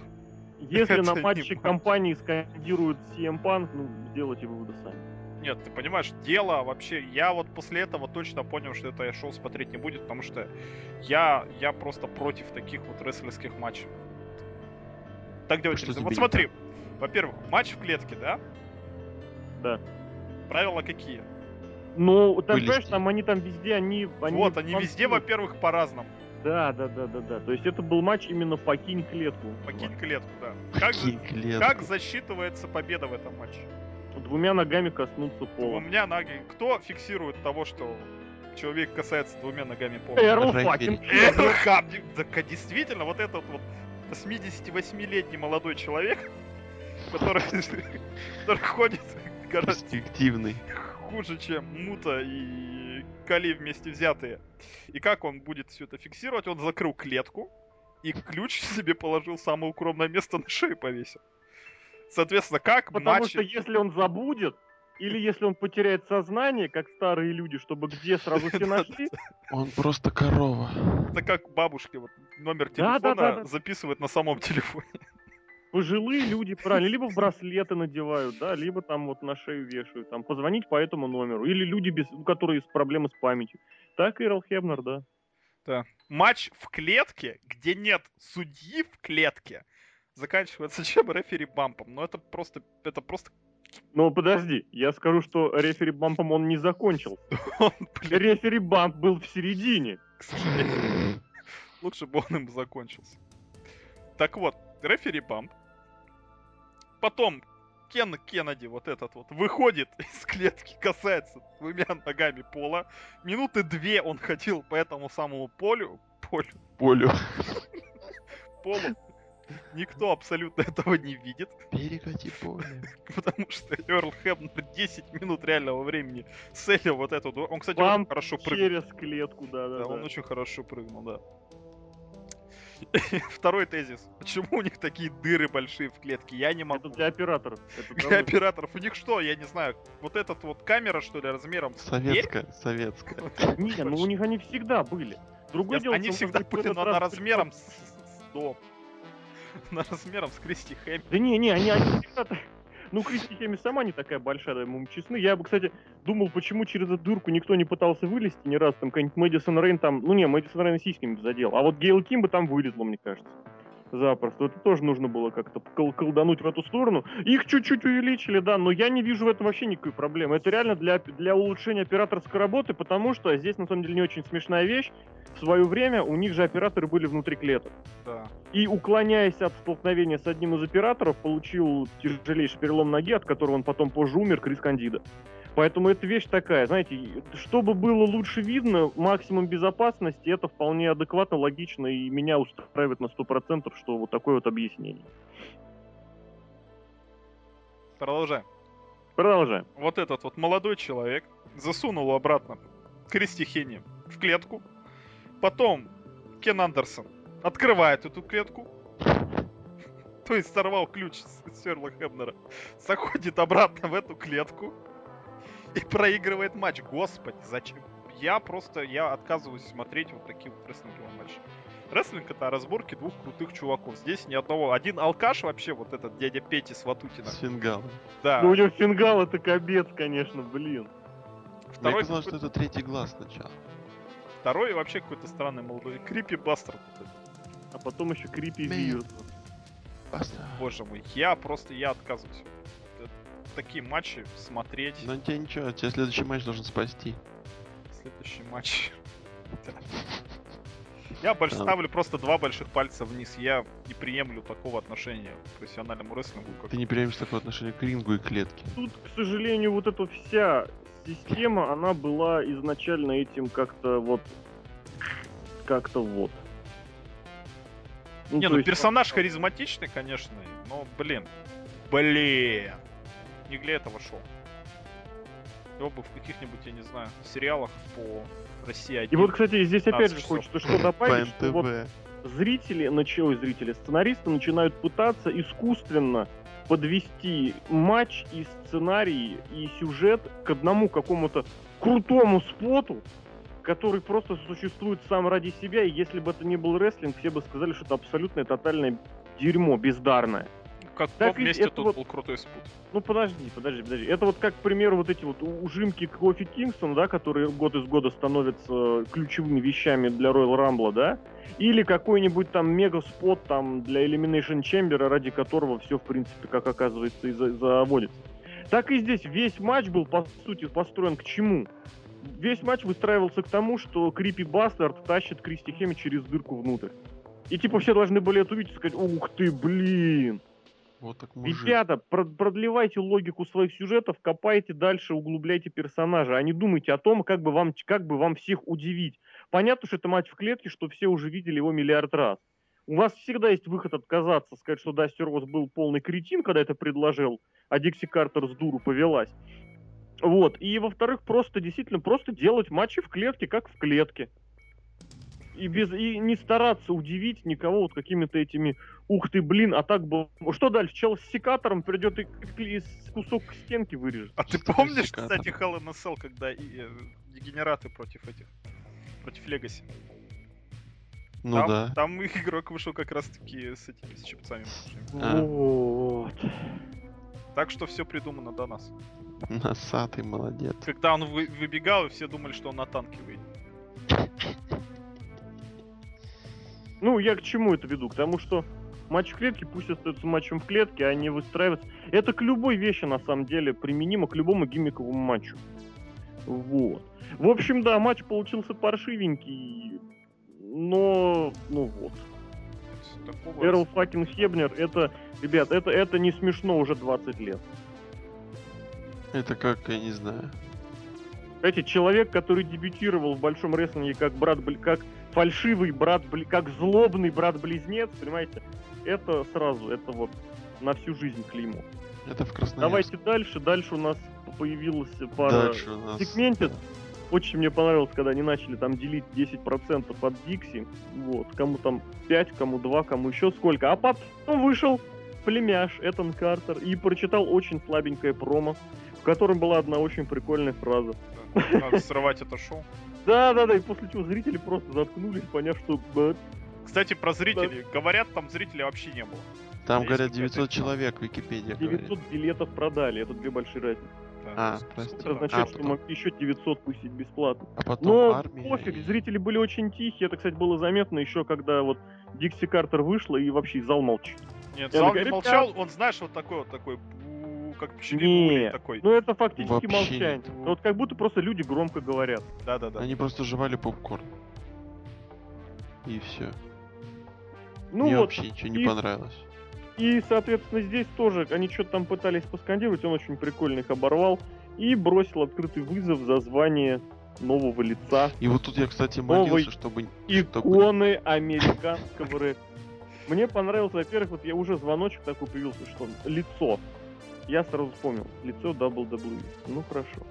Если Это на матче матч. компании скандируют CM Punk, ну, сделайте выводы сами. Нет, ты понимаешь, дело вообще... Я вот после этого точно понял, что это шоу смотреть не будет, потому что я, я просто против таких вот рестлерских матчей. Так делать Что нельзя. Вот смотри, во-первых, матч в клетке, да? Да. Правила какие? Ну, там, Вылезти. понимаешь, там они там везде, они... они вот, они везде, балансируют. во-первых, по-разному. Да, да, да, да, да. То есть это был матч именно покинь клетку. Покинь клетку, да. Как, за- Какие клетки. как засчитывается победа в этом матче? Двумя ногами коснуться У пола. меня ноги. Кто фиксирует того, что человек касается двумя ногами пола? Эрл факин. Эрл Хабди. Так действительно, вот этот вот 88-летний молодой человек, который, который ходит гораздо Перспективный. хуже, чем Мута и Кали вместе взятые. И как он будет все это фиксировать? Он закрыл клетку и ключ себе положил в самое укромное место на шею повесил. Соответственно, как Потому матч... что если он забудет, или если он потеряет сознание, как старые люди, чтобы где сразу все нашли, Он просто корова. Это как бабушки вот номер Да, да, телефона да, да. записывают на самом телефоне. пожилые люди, правильно, либо в браслеты надевают, да, либо там вот на шею вешают, там, позвонить по этому номеру, или люди, без, у которых есть проблемы с памятью. Так и Хебнер, да. Матч в клетке, где нет судьи в клетке, заканчивается чем рефери бампом. Но это просто, это просто, Но подожди, я скажу, что рефери бампом он не закончил. Рефери бамп был в середине. к сожалению, лучше бы он им закончился. Так вот, рефери бамп. Потом Кен Кеннеди, вот этот вот, выходит из клетки, касается двумя ногами пола. Минуты две он ходил по этому самому полю, полю, Полю. полу. Никто абсолютно этого не видит, Перекати поле. потому что Эрл Хебнер 10 минут реального времени селил вот эту... Он, кстати, Бамп очень хорошо прыгнул. Через клетку, да, да, он очень хорошо прыгнул, да. Второй тезис. Почему у них такие дыры большие в клетке? Я не Это могу. для операторов. Это Для операторов. У них что, я не знаю, вот этот вот камера, что ли, размером? Советская, советская. Вот так Не, ну у них они всегда были. Другое Я- дело, Они всегда были, но она размером с- с дом. на размером с Кристи Хэмми. Да не, не, они, они всегда... Ну, Кристи Хеми сама не такая большая, да, мы честны. Я бы, кстати, думал, почему через эту дырку никто не пытался вылезти ни раз. Там какой-нибудь Мэдисон Рейн там... Ну не, Мэдисон Рейн сиськами задел. А вот Гейл Ким бы там вылезло, мне кажется. Запросто. Это тоже нужно было как-то кол колдануть в эту сторону. Их чуть-чуть увеличили, да, но я не вижу в этом вообще никакой проблемы. Это реально для, для улучшения операторской работы, потому что здесь, на самом деле, не очень смешная вещь. В свое время у них же операторы были внутри клеток. Да. И, уклоняясь от столкновения с одним из операторов, получил тяжелейший перелом ноги, от которого он потом позже умер, Крис Кандида. Поэтому эта вещь такая, знаете, чтобы было лучше видно, максимум безопасности, это вполне адекватно, логично, и меня устраивает на 100%, что вот такое вот объяснение. Продолжаем. Продолжаем. Вот этот вот молодой человек засунул обратно Кристи в клетку. Потом Кен Андерсон открывает эту клетку. То есть сорвал ключ с Сверла Хебнера. Заходит обратно в эту клетку. И проигрывает матч. Господи, зачем? Я просто, я отказываюсь смотреть вот такие вот рестлинговые матчи. Рестлинг это разборки двух крутых чуваков. Здесь ни одного. Один алкаш вообще, вот этот дядя Пети с Ватутина. С фингалом. Да. Ну, у него фингал это капец, конечно, блин. Мне Второй, казалось, что это третий глаз сначала. второй вообще какой-то странный молодой. Крипи Бастер. А потом еще Крипи. Баста. Боже мой, я просто, я отказываюсь. Такие матчи смотреть. Но тебе ничего, тебе следующий матч должен спасти. Следующий матч. Я больше ставлю просто два больших пальца вниз. Я не приемлю такого отношения к профессиональному рестлингу, как Ты не приемешь такое отношение к рингу и клетке. Тут, к сожалению, вот эта вся система, она была изначально этим как-то вот... Как-то вот. Не, то ну есть- персонаж харизматичный, конечно, но, блин, блин, не для этого шоу. Его бы в каких-нибудь, я не знаю, сериалах по России 1. И вот, кстати, здесь опять 15 же часов. хочется что добавить, что вот зрители, начали зрители, сценаристы начинают пытаться искусственно подвести матч и сценарий, и сюжет к одному какому-то крутому споту, который просто существует сам ради себя, и если бы это не был рестлинг, все бы сказали, что это абсолютное тотальное дерьмо, бездарное. Как так том ведь месте это тут вот- был крутой спут. Ну подожди, подожди, подожди. Это вот как, к примеру, вот эти вот ужимки Кофи Кингстона, да, которые год из года становятся ключевыми вещами для Royal Rumble, да? Или какой-нибудь там мега-спот там для Elimination Chamber, ради которого все, в принципе, как оказывается, и за- заводится. Так и здесь весь матч был, по сути, построен к чему? Весь матч выстраивался к тому, что Крипи Бастард тащит Кристи Хеми через дырку внутрь. И типа все должны были это увидеть и сказать, ух ты, блин, Вот так мужик. Ребята, про- продлевайте логику своих сюжетов, копайте дальше, углубляйте персонажа, а не думайте о том, как бы вам, как бы вам всех удивить. Понятно, что это матч в клетке, что все уже видели его миллиард раз. У вас всегда есть выход отказаться, сказать, что Дастер Роуз был полный кретин, когда это предложил, а Дикси Картер с дуру повелась. Вот. И, во-вторых, просто, действительно, просто делать матчи в клетке, как в клетке. И, без, и не стараться удивить никого вот какими-то этими Ух ты, блин, а так было... Что дальше? Чел с секатором придет и из кусок стенки вырежет. А ты помнишь, секатор? кстати, Hell in a Cell, когда и, э, дегенераты против этих, против Легаси? Ну там, да. Там игрок вышел как раз таки с этими, с чипцами. А. Вот. Так что все придумано до нас. Носатый молодец. Когда он вы- выбегал, и все думали, что он на танке выйдет. Ну, я к чему это веду? К тому, что матч в клетке пусть остается матчем в клетке, а не выстраиваться. Это к любой вещи, на самом деле, применимо к любому гиммиковому матчу. Вот. В общем, да, матч получился паршивенький, но, ну вот. Такого Эрл Факин Хебнер, это, ребят, это, это не смешно уже 20 лет. Это как, я не знаю. Знаете, человек, который дебютировал в большом рестлинге как брат, как фальшивый брат, как злобный брат-близнец, понимаете, это сразу, это вот на всю жизнь клеймо. Это в Красноярске. Давайте дальше. Дальше у нас появилась пара Дальше у нас... сегментов. Очень мне понравилось, когда они начали там делить 10% от Дикси. Вот. Кому там 5, кому 2, кому еще сколько. А потом вышел племяш Этан Картер и прочитал очень слабенькое промо, в котором была одна очень прикольная фраза. Надо срывать это шоу. Да, да, да, и после чего зрители просто заткнулись, поняв, что «Б, Кстати, про зрителей. Говорят, там зрителей вообще не было. Там, Есть говорят, какая-то 900 реклама. человек, Википедия 900 говорит. билетов продали, это две большие разницы. Да, А, то есть, прости. Это да. означает, А, что потом- могли еще 900 пустить бесплатно. А потом Но армия. пофиг, и- зрители были очень тихие. Это, кстати, было заметно еще, когда вот Дикси Картер вышла и вообще зал молчит. Нет, Я зал не молчал, он, знаешь, вот такой вот такой, как Не, такой. ну это фактически Вообще молчание. нет. Ну, Вот как будто просто люди громко говорят. Да-да-да. Они просто жевали попкорн. И все. Ну Мне вот, вообще ничего не и- понравилось. и, соответственно, здесь тоже они что-то там пытались поскандировать, он очень прикольно их оборвал и бросил открытый вызов за звание нового лица, И вот тут я, кстати, молился, чтобы... чтобы- иконы американского рэпа. Мне понравилось, во-первых, вот я уже звоночек такой появился, что лицо. Я сразу вспомнил, лицо WWE. Ну хорошо.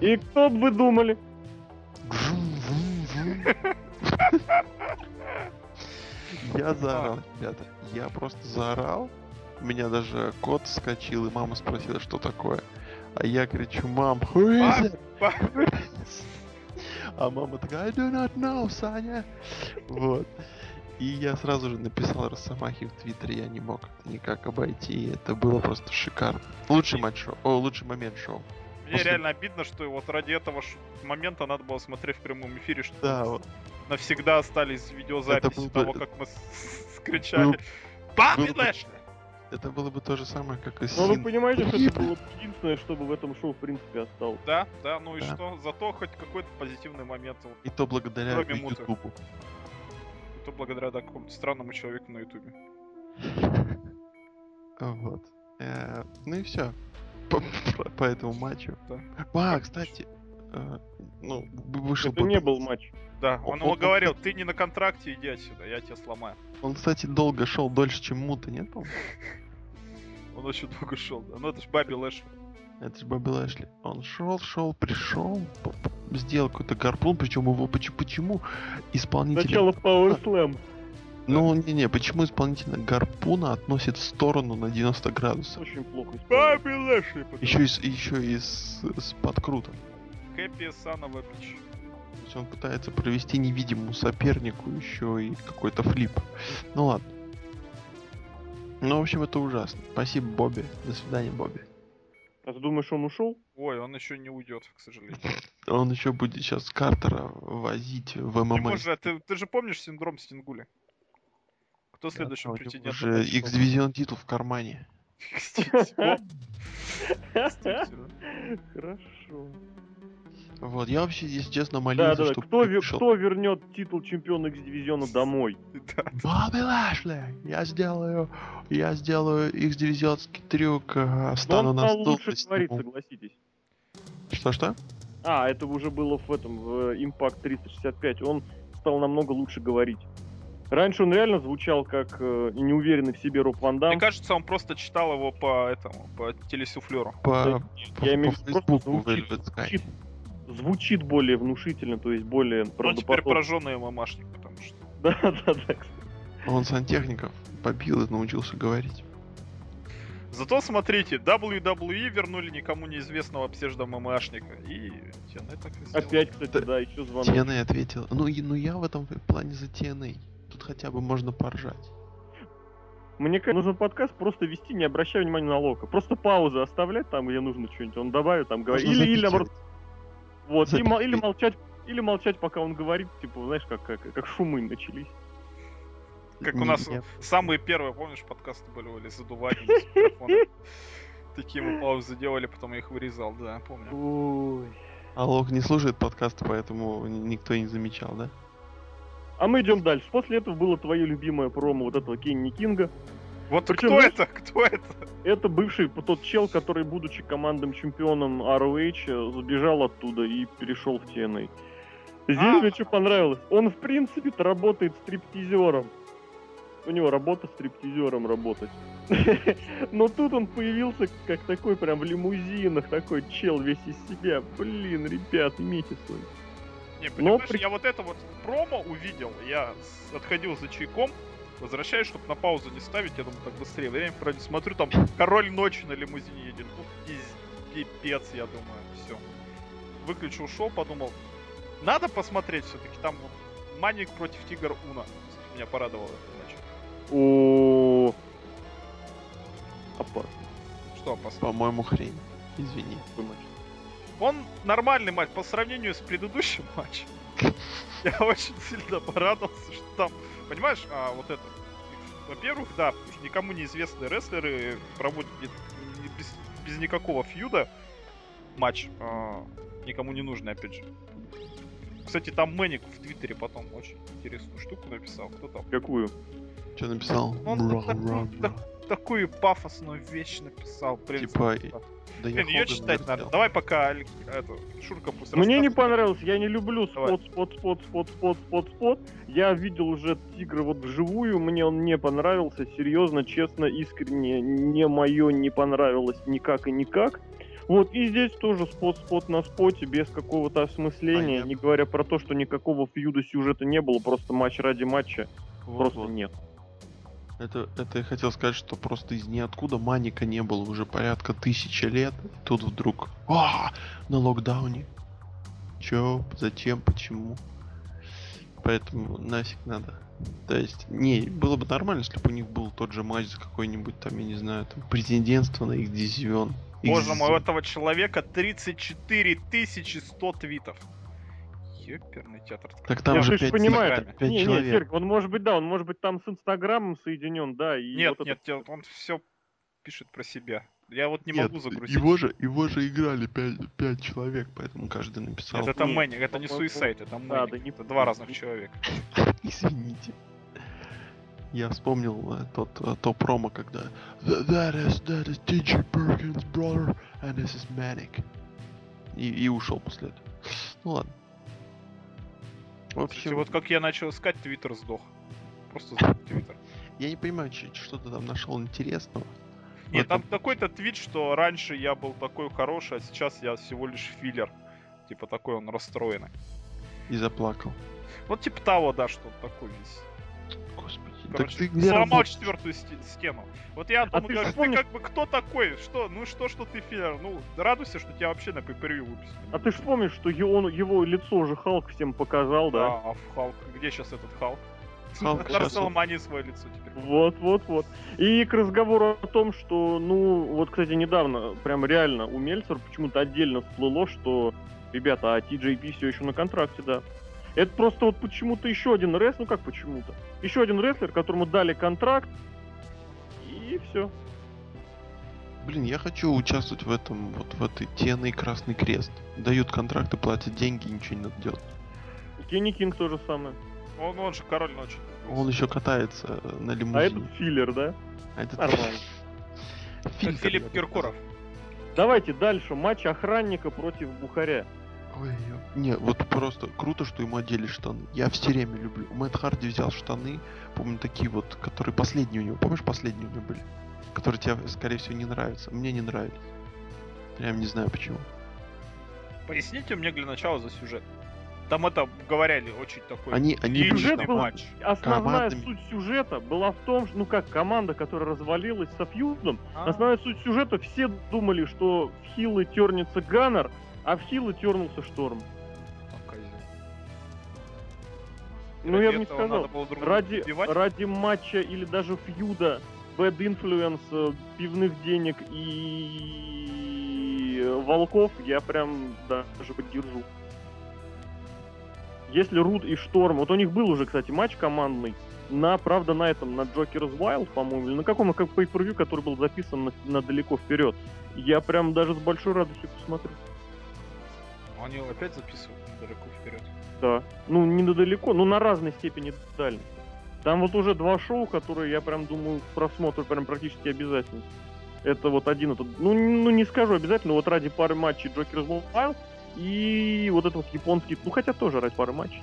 И кто бы вы думали? Я заорал, ребята. Я просто заорал. У меня даже кот вскочил, и мама спросила, что такое. А я кричу, мам, who is it? Па- Who is it?» А мама такая, I do not know, Саня. Вот. И я сразу же написал Росомахе в Твиттере, я не мог это никак обойти. и Это было просто шикарно. Лучший матч шоу. О, лучший момент шоу. Мне После- реально обидно, что вот ради этого ш- момента надо было смотреть в прямом эфире, что Да, вот. навсегда остались видеозаписи был бы- того, как мы с- с- скричали. Был- бы- Лэшли! Это было бы то же самое, как и Но вы Син. понимаете, что это было единственное, чтобы в этом шоу в принципе осталось. Да, да, ну и Да. что? Зато хоть какой-то позитивный момент. И то благодаря. Ютубу. То благодаря да, какому-то странному человеку на Ютубе. Вот. Э, Ну и все. По, этому матчу. А, кстати, э, ну, вы- вышел Это не был матч. Да, Он- ему говорил, ты не на контракте, иди отсюда, я тебя сломаю. Он, кстати, долго шел, дольше, чем Мута, нет, по Он очень долго шел, да. Ну это ж Бабби Лэшли. Это же Бобби Лэшли. Он шел, шел, пришел, сделал какой-то гарпун, причем его почему, почему исполнитель... Сначала Power Slam. Ну, не-не, почему исполнитель гарпуна относит в сторону на 90 градусов? Очень плохо! Еще и, еще и с, с подкрутом. Хэппи Санова Бич. То есть он пытается провести невидимому сопернику еще и какой-то флип. Ну ладно. Ну, в общем, это ужасно. Спасибо, Бобби. До свидания, Бобби. А ты думаешь, он ушел? Ой, он еще не уйдет, к сожалению. Он еще будет сейчас Картера возить в ММА. можешь, а ты, ты же помнишь синдром Стингули? Кто Да, следующим него претендентом? Уже на титул? X-дивизион титул в кармане. Хорошо. Вот, я вообще, если честно, Да, молился, да, да. чтобы Кто, ве- пришел кто вернет титул чемпиона X-дивизиона домой? Да. Бобби Лэшли! Я сделаю, я сделаю X-дивизионский трюк, э, стану он на стал стул. лучше сниму. согласитесь. Что-что? А, это уже было в этом, в Impact 365. Он стал намного лучше говорить. Раньше он реально звучал как э, неуверенный в себе Роб Ван Дам. Мне кажется, он просто читал его по этому, по телесуфлеру. По, Да, по, я имею в виду, просто звучит, звучит, звучит более внушительно, то есть более Он теперь пораженный мамашник, потому что... Да, да, да. Он сантехников побил и научился говорить. Зато смотрите, WWE вернули никому неизвестного псевдо ММАшника. И TNA так и сделал. Опять, кстати, да, еще звонок. TNA ответил. Ну, и- ну я в этом плане за TNA. Тут хотя бы можно поржать. Мне кажется, нужно подкаст просто вести, не обращая внимания на Лока. Просто паузы оставлять там, где нужно что-нибудь. Он добавит, там говорит. Или, или, наоборот, вот, и мол- или запикивать. молчать, или молчать, пока он говорит, типа, знаешь, как, как, как шумы начались. Как у нас самые первые, помнишь, подкасты были, были задувания с микрофона. Такие мы паузы делали, потом я их вырезал, да, помню. Ой. А Лок не слушает подкаст, поэтому ни- никто и не замечал, да? А мы идем дальше. После этого было твое любимое промо вот этого Кенни Кинга. Вот Причем, кто знаешь- это? Кто это? Это бывший тот чел, который, будучи командным чемпионом ROH, э, сбежал оттуда и перешел в TNA. Здесь А. мне что понравилось. Он, в принципе-то, работает стриптизером. У него работа стриптизером работать. Но тут он появился как такой прям в лимузинах, такой чел весь из себя. Блин, ребят, имейте свой. Не, Но понимаешь, при- я вот это вот промо увидел, я отходил за чайком, возвращаюсь, чтобы на паузу не ставить, я думаю, так быстрее время пройдет. Смотрю, там король ночи на лимузине едет. Ну, пипец, я думаю, все. Выключил шоу, подумал, надо посмотреть все-таки, там вот Маник против Тигр Уна. меня порадовал О, опасно. Что опасно? По-моему, хрень. Извини. Он нормальный матч по сравнению с предыдущим матчем. Я очень сильно порадовался, что там, понимаешь, а вот это, во-первых, да, никому неизвестные рестлеры проводят без, без никакого фьюда матч, а, никому не нужный, опять же. Кстати, там Мэник в Твиттере потом очень интересную штуку написал. Кто там? Какую? Что написал? Он Бра, бра, бра. Такую пафосную вещь написал. Блин, Типа, да. Блин, ее читать надо. вертел. Давай пока Аль- это, Шурка пусть Мне не понравилось, я не люблю спот, спот, спот, спот, спот, спот, спот. Я видел уже тигра вот вживую, мне он не понравился, серьезно, честно, искренне, не мое не понравилось никак и никак. Вот и здесь тоже спот-спот на споте, без какого-то осмысления, А не говоря про то, что никакого фьюда сюжета не было, просто матч ради матча, Вот, просто вот. нет. Это, это я хотел сказать, что просто из ниоткуда маника не было уже порядка тысячи лет. И тут вдруг а, на локдауне. Чё? Зачем? Почему? Поэтому нафиг надо. То есть, не, было бы нормально, если бы у них был тот же матч за какой-нибудь там, я не знаю, там, претендентство на их дивизион. Боже мой, у этого человека 34 100 твитов. Ёперный театр. Так там Я же 5, понимаешь, Инстаграме. пять не, не, человек. Серег, он может быть, да, он может быть там с Инстаграмом соединен, да, и Нет, вот нет, это- он все пишет про себя. Я вот не Нет, могу загрузить. Его же, его же играли 5, человек, поэтому каждый написал. Это Нет, Мэнни, это не Суисайд, это да, Мэнни. да не- Это два разных человека. Извините. Я вспомнил э, тот э, то промо, когда "Th- That is, that is DJ Perkins, brother, and this is Manic. И, и ушел после этого. Ну ладно. В Кстати, общем, вот как я начал искать, Твиттер сдох. Просто сдох Твиттер. я не понимаю, что ты там нашел интересного. Нет, этом- там такой-то твит, что раньше я был такой хороший, а сейчас я всего лишь филлер. Типа такой он расстроенный. И заплакал. Вот типа того, да, что он такой весь. Господи. Короче, так ты где сломал работаешь? четвертую сте- стену. Вот я А думаю, ты как, ж ты как бы кто такой? Что? Ну что, что ты филлер? Ну, радуйся, что тебя вообще на пейпервью выпустили. А ты ж помнишь, что он, его лицо уже Халк всем показал, да? а в Халк. Где сейчас этот Халк? Расселмании свое лицо теперь. Вот, вот, вот. И к разговору о том, что, ну, вот, кстати, недавно, прям реально у Мельцера почему-то отдельно всплыло, что, ребята, а TJP все еще на контракте, да. Это просто вот почему-то еще один рестлер, ну как почему-то, еще один рестлер, которому дали контракт, и все. Блин, я хочу участвовать в этом, вот в этой и Красный Крест. Дают контракты, платят деньги, ничего не надо делать. Кенни Кинг то же самое. Он, он же король ночи. Он еще катается э, на А лимузине. этот филлер, да? А этот Нормально. Фильтр, Филипп Киркоров. Давайте дальше. Матч охранника против Бухаря. Ой, ё- не, вот просто круто, что ему одели штаны. Я все время люблю. Мэтт Харди взял штаны, помню, такие вот, которые последние у него. Помнишь, последние у него были? Которые тебе, скорее всего, не нравятся. Мне не нравились. Прям не знаю почему. Поясните мне для начала за сюжет. Там это говорили очень такой Они, они Сюжет был- матч. Основная Командами. суть сюжета была в том, что, ну как команда, которая развалилась со фьюдом, А, Основная суть сюжета, все думали, что в хилы тернется Ганнер, а в хилы тернулся Шторм. Ну, я бы не сказал. Ради, убивать? ради матча или даже фьюда, Bad Influence, э, пивных денег и э, волков я прям даже поддержу. Если Руд и Шторм, вот у них был уже, кстати, матч командный, на, правда, на этом, на Джокер's Wild, по-моему, или на каком как pay per который был записан на, на далеко вперед. Я прям даже с большой радостью посмотрю. Они опять записывают далеко вперед. Да. Ну, не далеко, но на разной степени дальности. Там вот уже два шоу, которые я прям думаю, просмотр прям практически обязательно. Это вот один этот, ну, ну не скажу обязательно, вот ради пары матчей Джокер's Mobile и вот этот вот японский, ну хотя тоже ради пары матчей.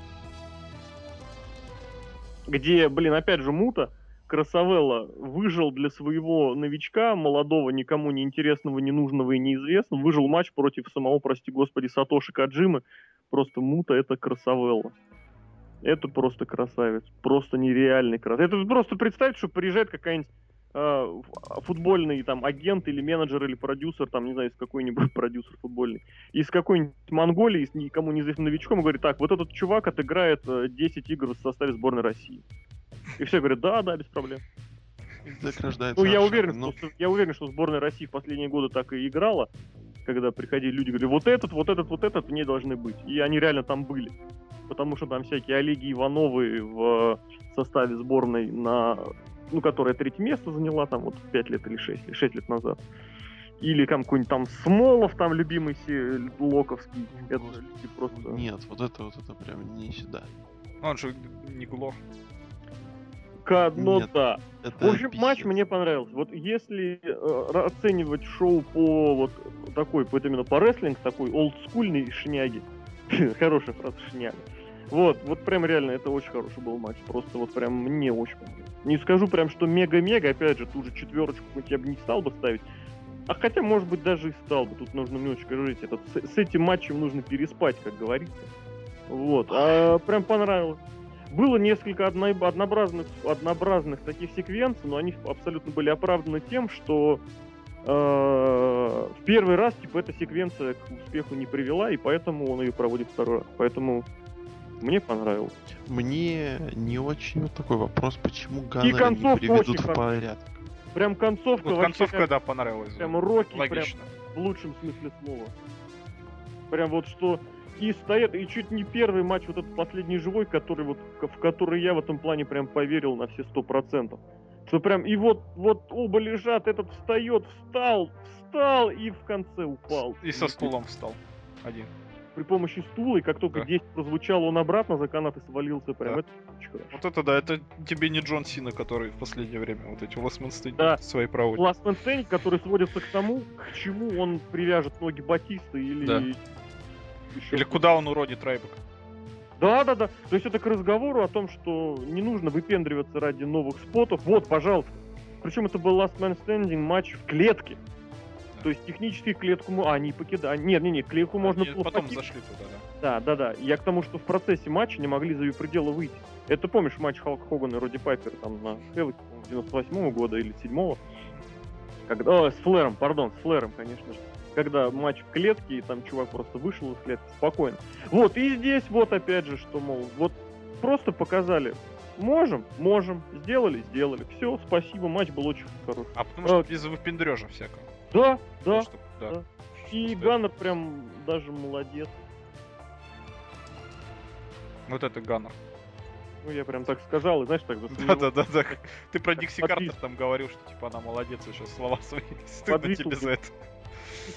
Где, блин, опять же, Мута, Красавелла выжил для своего новичка, молодого, никому не интересного, не нужного и неизвестного, выжил матч против самого, прости господи, Сатоши Каджимы, просто Мута это Красавелла. Это просто красавец. Просто нереальный красавец. Это просто представить, что приезжает какая-нибудь э, футбольный там агент или менеджер или продюсер, там, не знаю, из какой-нибудь продюсер футбольный, из какой-нибудь Монголии, с никому неизвестным новичком, и говорит, так, вот этот чувак отыграет э, 10 игр в составе сборной России. И все говорят, да, да, без проблем. Так рождается Ну, я уверен, Ну, что, я уверен, что сборная России в последние годы так и играла, когда приходили люди, говорили, вот этот, вот этот, вот этот не должны быть. И они реально там были. Потому что там всякие Олеги Ивановы в составе сборной, на, ну, которая третье место заняла там вот 5 лет или 6, или 6 лет назад. Или там какой-нибудь там Смолов, там любимый се- Локовский. Это люди просто... Нет, вот это вот это прям не сюда. Он же не гло. Ка- ну Нет. да. В общем, матч мне понравился. Вот если э, оценивать шоу по вот такой, вот именно по рестлинг, такой олдскульный шняги. Хорошая фраза шняга. Вот, вот прям реально это очень хороший был матч. Просто вот прям мне очень понравилось. Не скажу прям, что мега-мега, опять же, ту же четверочку я бы не стал бы ставить. А хотя, может быть, даже и стал бы. Тут нужно немножечко жить. Этот, с, с этим матчем нужно переспать, как говорится. Вот. А прям понравилось. Было несколько одно- однообразных, однообразных таких секвенций, но они абсолютно были оправданы тем, что э, в первый раз, типа, эта секвенция к успеху не привела, и поэтому он ее проводит второй раз. Поэтому мне понравилось. Мне не очень вот такой вопрос, почему Ганнера не приведут в порядок. Прям концовка Вот вообще концовка, прям, да, понравилась. прям роки, прям Логично. в лучшем смысле слова. Прям вот что и стоят, и чуть не первый матч, вот этот последний живой, который вот, в который я в этом плане прям поверил на все сто процентов. Что прям, и вот, вот оба лежат, этот встает, встал, встал и в конце упал. И со стулом встал. Один. При помощи стула, и как только Да. 10 прозвучало, он обратно за канат и свалился прям. Да. Это очень хорошо. Вот это да, это тебе не Джон Сина, который в последнее время вот эти ластменсты Да. свои проводит. Last Man Standing, который сводится к тому, к чему он привяжет ноги Батиста или... Да. Еще Или куда он уродит Райбек. Да, да, да. То есть это к разговору о том, что не нужно выпендриваться ради новых спотов. Вот, пожалуйста. Причем это был Last Man Standing матч в клетке. Да. То есть технически клетку... мо- А, не покидали. Нет, нет, нет, клетку можно Они потом покинуть. зашли туда, да. Да, да, да. Я к тому, что в процессе матча не могли за ее пределы выйти. Это помнишь матч Халк Хогана и Роди Пайпера там на Хеллоке, по-моему, 98 года или 7 когда... О, с Флэром, пардон, с Флэром, конечно же. Когда матч в клетке, и там чувак просто вышел из клетки спокойно. Вот, и здесь вот опять же, что, мол, вот просто показали. Можем, можем, сделали, сделали. Все, спасибо, матч был очень хороший. А потому что А. без выпендрежа всякого. Да, да. чтоб- да. да. И Что Ганнер прям даже молодец. Вот это Ганнер. Ну, я прям так сказал, и знаешь, так засмеялся. Да-да-да. Ты про Дикси. Картер там говорил, что типа она молодец, и сейчас слова свои. Стыдно тебе за это.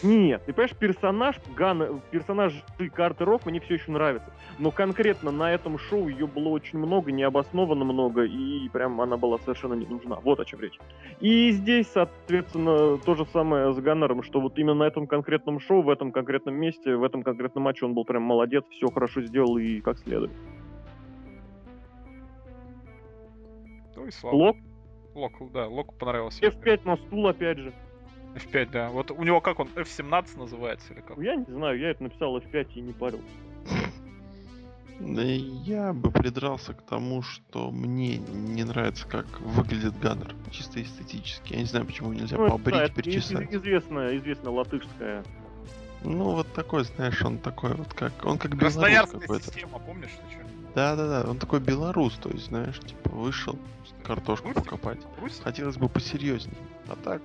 Нет, ты понимаешь, персонаж Гана, персонаж Картеров мне все еще нравится. Но конкретно на этом шоу ее было очень много, необоснованно много, и прям она была совершенно не нужна. Вот о чем речь. И здесь, соответственно, то же самое с Ганнером, что вот именно на этом конкретном шоу, в этом конкретном месте, в этом конкретном матче он был прям молодец, все хорошо сделал и как следует. Ну и слава. Лок, Лок, да, Локу понравился. F5 на стул опять же. F5, да. Вот у него как он, F17 называется или как? Я не знаю, я это написал F5 и не парил. Да я бы придрался к тому, что мне не нравится, как выглядит Ганнер. Чисто эстетически. Я не знаю, почему нельзя Ну, побрить, да, из- известная, известная латышская Ну, вот такой, знаешь, он такой вот как... Он как белорус Красноярская какой-то. система, помнишь? Да-да-да, он такой белорус, то есть, знаешь, типа, вышел картошку Русик? покопать. Русь? Хотелось бы посерьезнее. А так,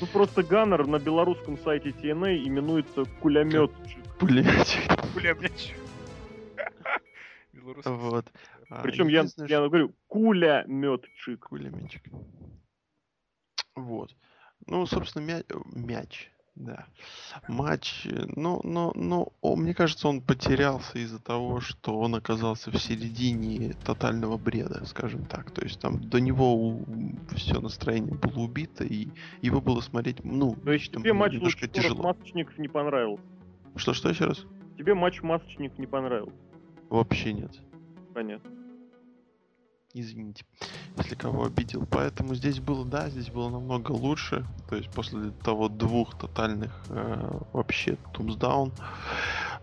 Ну просто Ганнер на белорусском сайте TNA именуется кулеметчик. пулеметчик. Пулемет. Белорусский. Вот. А, Причем я, я говорю кулеметчик. Кулеменчик. Вот. Ну, собственно, мяч, мяч да. Матч, ну, ну, ну, о, мне кажется, он потерялся из-за того, что он оказался в середине тотального бреда, скажем так. То есть там до него все настроение было убито, и его было смотреть, ну, То есть лично тебе матч немножко тяжело. масочников не понравился. Что-что еще раз? Тебе матч масочник не понравился. Вообще нет. Понятно. Извините, если кого обидел. Поэтому здесь было, да, здесь было намного лучше. То есть после того двух тотальных э, вообще тумсдаун.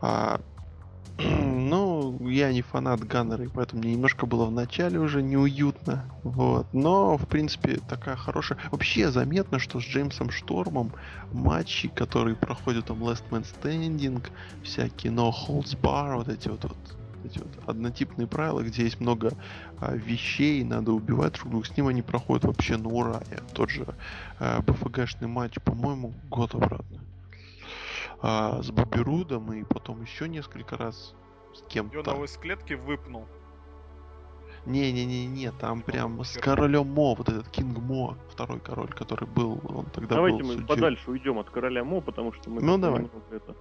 А, ну, я не фанат Ганнера, и поэтому мне немножко было в начале уже неуютно. Вот. Но, в принципе, такая хорошая... Вообще заметно, что с Джеймсом Штормом матчи, которые проходят там Last Man Standing, всякие No Holds Bar, вот эти вот, вот эти вот однотипные правила, где есть много а, вещей, надо убивать друг друга, с ним они проходят вообще на ура. Я тот же а, БФГшный матч, по-моему, год обратно. А, с Боберудом и потом еще несколько раз с кем-то. Йонов из клетки выпнул. Не-не-не-не, там Что прям там с королем Мо, вот этот Кинг Мо, второй король, который был, он тогда Давайте был мы судьей. подальше уйдем от короля Мо, потому что мы... Ну, давай. это-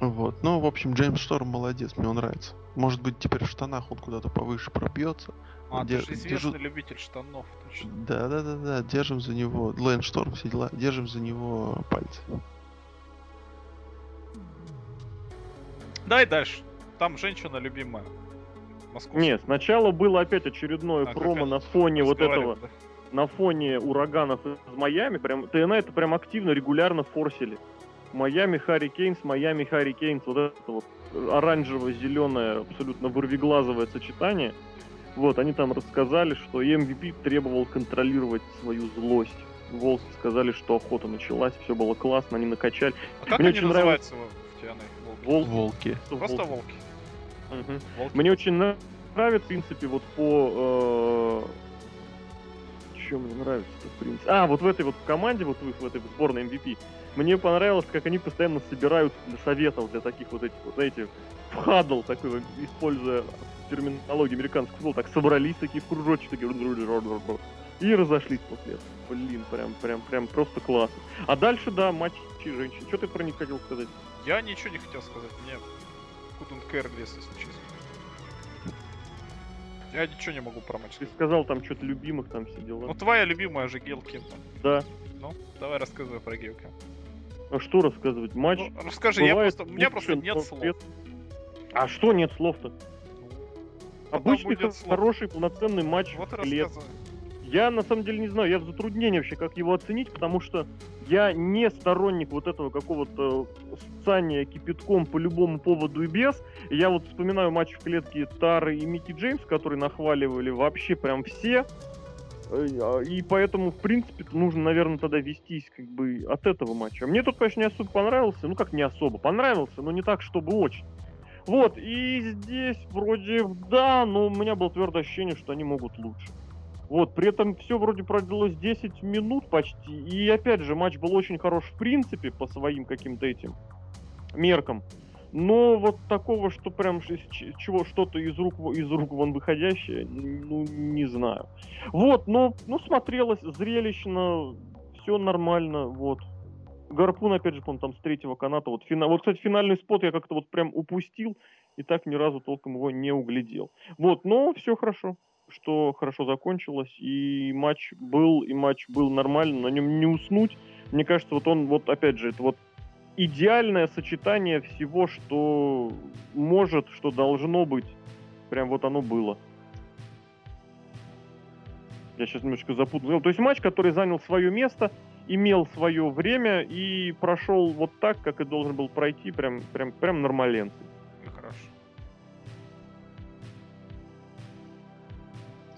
Вот, ну, в общем, Джеймс Шторм молодец, мне он нравится. Может быть, теперь в штанах он куда-то повыше пробьется. А, Де- ты же известный держу- любитель штанов, точно. Да-да-да-да, держим за него, Лэн Шторм, все дела, держим за него пальцы. Дай дальше. Там женщина любимая. Московская. Нет, сначала было опять очередное А, промо на фоне вот этого, да. на фоне ураганов из Майами. Прям ТНА это прям активно, регулярно форсили. Майами Харри Кейнс, Майами Харри Кейнс, вот это вот оранжево-зеленое, абсолютно вырвиглазовое сочетание. Вот, они там рассказали, что MVP требовал контролировать свою злость. Волки сказали, что охота началась, все было классно, они накачали. А как Мне они очень называются в TNA? Волки? Волки. Просто волки. волки. Мгм. Волки. Мне очень нра- нравится, в принципе, вот по... Что мне нравится в принципе? А, вот в этой вот команде, вот в этой сборной MVP, мне понравилось, как они постоянно собираются для советов, для таких вот этих, вот знаете, в хадл такой, используя терминологию американского футбола, так собрались такие в кружочек, такие и разошлись после этого. Блин, прям, прям, прям просто классно. А дальше, да, матчи женщин. Что ты про них хотел сказать? Я ничего не хотел сказать. Мне care less, если честно. Я ничего не могу про матч Ты сказал там что-то любимых, там все дела. Ну, твоя любимая же Гейл Кимтон. Да. Ну, давай рассказывай про Гейл Кимтон. А что рассказывать? Матч Ну, расскажи, я бывает просто, у меня просто лучше, нет но слов. без- А что нет слов-то? Ну, Обычный будет слов. хороший полноценный матч Вот в рассказывай. Я на самом деле не знаю, я в затруднении вообще, как его оценить, потому что я не сторонник вот этого какого-то сцания кипятком по любому поводу и без. Я вот вспоминаю матч в клетке Тары и Микки Джеймс, который нахваливали вообще прям все. Э, а, И поэтому, в принципе, нужно, наверное, тогда вестись как бы от этого матча. Мне тут, конечно, не особо понравился. Ну, как не особо. Понравился, но не так, чтобы очень. Вот, и здесь вроде да, но у меня было твердое ощущение, что они могут лучше. Вот, при этом все вроде продлилось 10 минут почти. И опять же, матч был очень хорош в принципе по своим каким-то этим меркам. Но вот такого, что прям чего что-то из рук, из рук вон выходящее, ну, не знаю. Вот, но, ну, смотрелось зрелищно, все нормально, вот. Гарпун, опять же, по там с третьего каната. Вот, фина... вот, кстати, финальный спот я как-то вот прям упустил и так ни разу толком его не углядел. Вот, но все хорошо, что хорошо закончилось, и матч был, и матч был нормально, на нем не уснуть. Мне кажется, вот он, вот опять же, это вот идеальное сочетание всего, что может, что должно быть. Прям вот оно было. Я сейчас немножко запутал. То есть матч, который занял свое место, имел свое время и прошел вот так, как и должен был пройти, прям, прям, прям нормаленцей.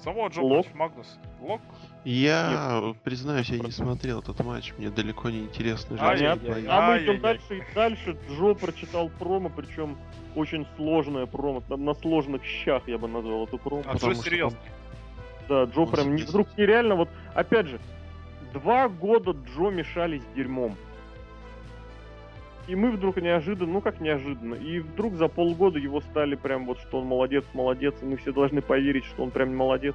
Самого Джо Лок. Магнус. Лок? Я, признаюсь, я не смотрел этот матч, мне далеко не интересно. Понятно. Ай-яй-яй. А мы идем дальше и дальше. Джо прочитал промо, причем очень сложное промо. На, на сложных щах я бы назвал эту промо. А Джо что серьезно. Да, Джо Он прям не, вдруг нереально. Вот опять же, два года Джо мешались с дерьмом. И мы вдруг неожиданно, ну как неожиданно, и вдруг за полгода его стали прям вот, что он молодец, молодец, и мы все должны поверить, что он прям молодец.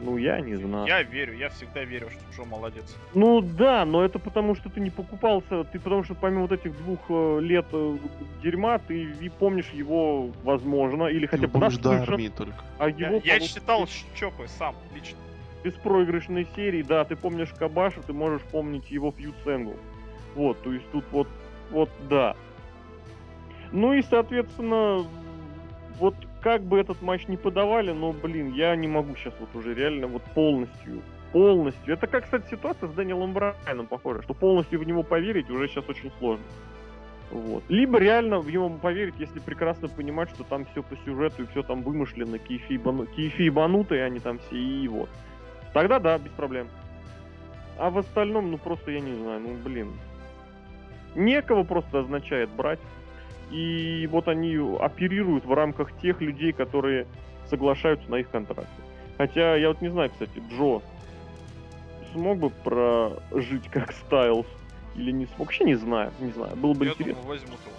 Ну, я не знаю. Я верю, я всегда верю, что Джо молодец. Ну да, но это потому, что ты не покупался, ты потому что помимо вот этих двух э, лет э, дерьма, ты и помнишь его, возможно, или хотя бы помнишь до армии только. а Я, его я получ- читал Чопы сам, лично. беспроигрышной серии, да, ты помнишь Кабаша, ты можешь помнить его фьюд с Энгл. Вот, то есть тут вот, вот, да. Ну и, соответственно, вот как бы этот матч не подавали, но, блин, я не могу сейчас вот уже реально вот полностью, полностью. Это как, кстати, ситуация с Дэниелом Брайаном похожа, что полностью в него поверить уже сейчас очень сложно. Вот. Либо реально в него поверить, если прекрасно понимать, что там все по сюжету и все там вымышленно, кейфи ебанутые, они там все и вот. Тогда да, без проблем. А в остальном, ну просто я не знаю, ну блин. Некого просто означает брать. и вот они оперируют в рамках тех людей, которые соглашаются на их контракты. Хотя я вот не знаю, кстати, Джо смог бы прожить как Стайлз или не смог? Вообще не знаю, не знаю. Было бы Я интересно. думаю, возьмут его.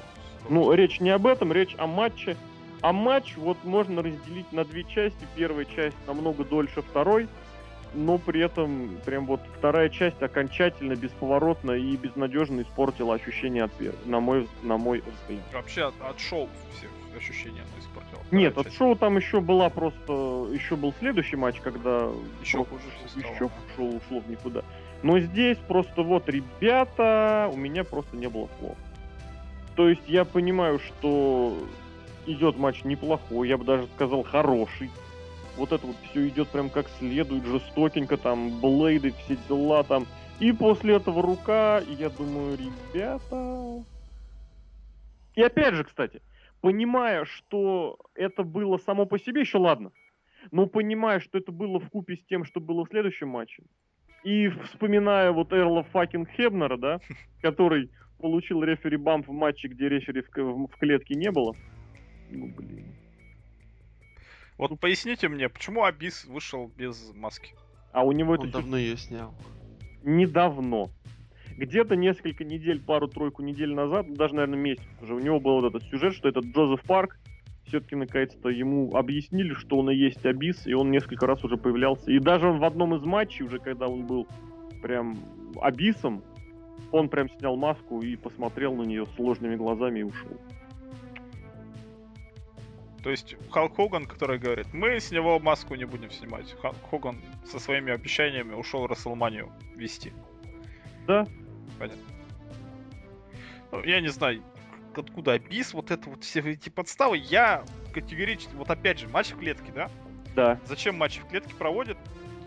Ну, речь не об этом, речь о матче. А матч вот можно разделить на две части. Первая часть намного дольше второй, но при этом прям вот вторая часть окончательно бесповоротно и безнадежно испортила ощущение от первой, на мой, на мой взгляд. Вообще от, от шоу все ощущения она испортила. Нет, Вторая от шоу там еще была просто, еще был следующий матч, когда Еще хуже еще шоу ушло в никуда. Но здесь просто вот, ребята, у меня просто не было слов. То есть я понимаю, что идет матч неплохой, я бы даже сказал хороший. Вот это вот все идет прям как следует, жестокенько, там, блейды, все дела там. И после этого рука, и я думаю, ребята... И опять же, кстати, понимая, что это было само по себе, еще ладно. Но понимая, что это было в купе с тем, что было в следующем матче, и вспоминая вот Эрла fucking Хебнера, да, который получил рефери bump в матче, где рефери в, в клетке не было. Ну, блин. Вот поясните мне, почему Абис вышел без маски? А у него Он это давно ее снял. недавно. Где-то несколько недель, пару-тройку недель назад, ну, даже, наверное, месяц уже, у него был вот этот сюжет, что этот Джозеф Парк все-таки наконец-то ему объяснили, что он и есть Абис, и он несколько раз уже появлялся. И даже он в одном из матчей, уже когда он был прям Абисом, он прям снял маску и посмотрел на нее сложными глазами и ушел. То есть Халк Хоган, который говорит, мы с него маску не будем снимать. Халк Хоган со своими обещаниями ушел Расселманию вести. Да, Понятно. Ну, я не знаю, откуда Абис, вот это вот все эти подставы. Я категорически, вот опять же, матч в клетке, да? да, Зачем матч в клетке проводят?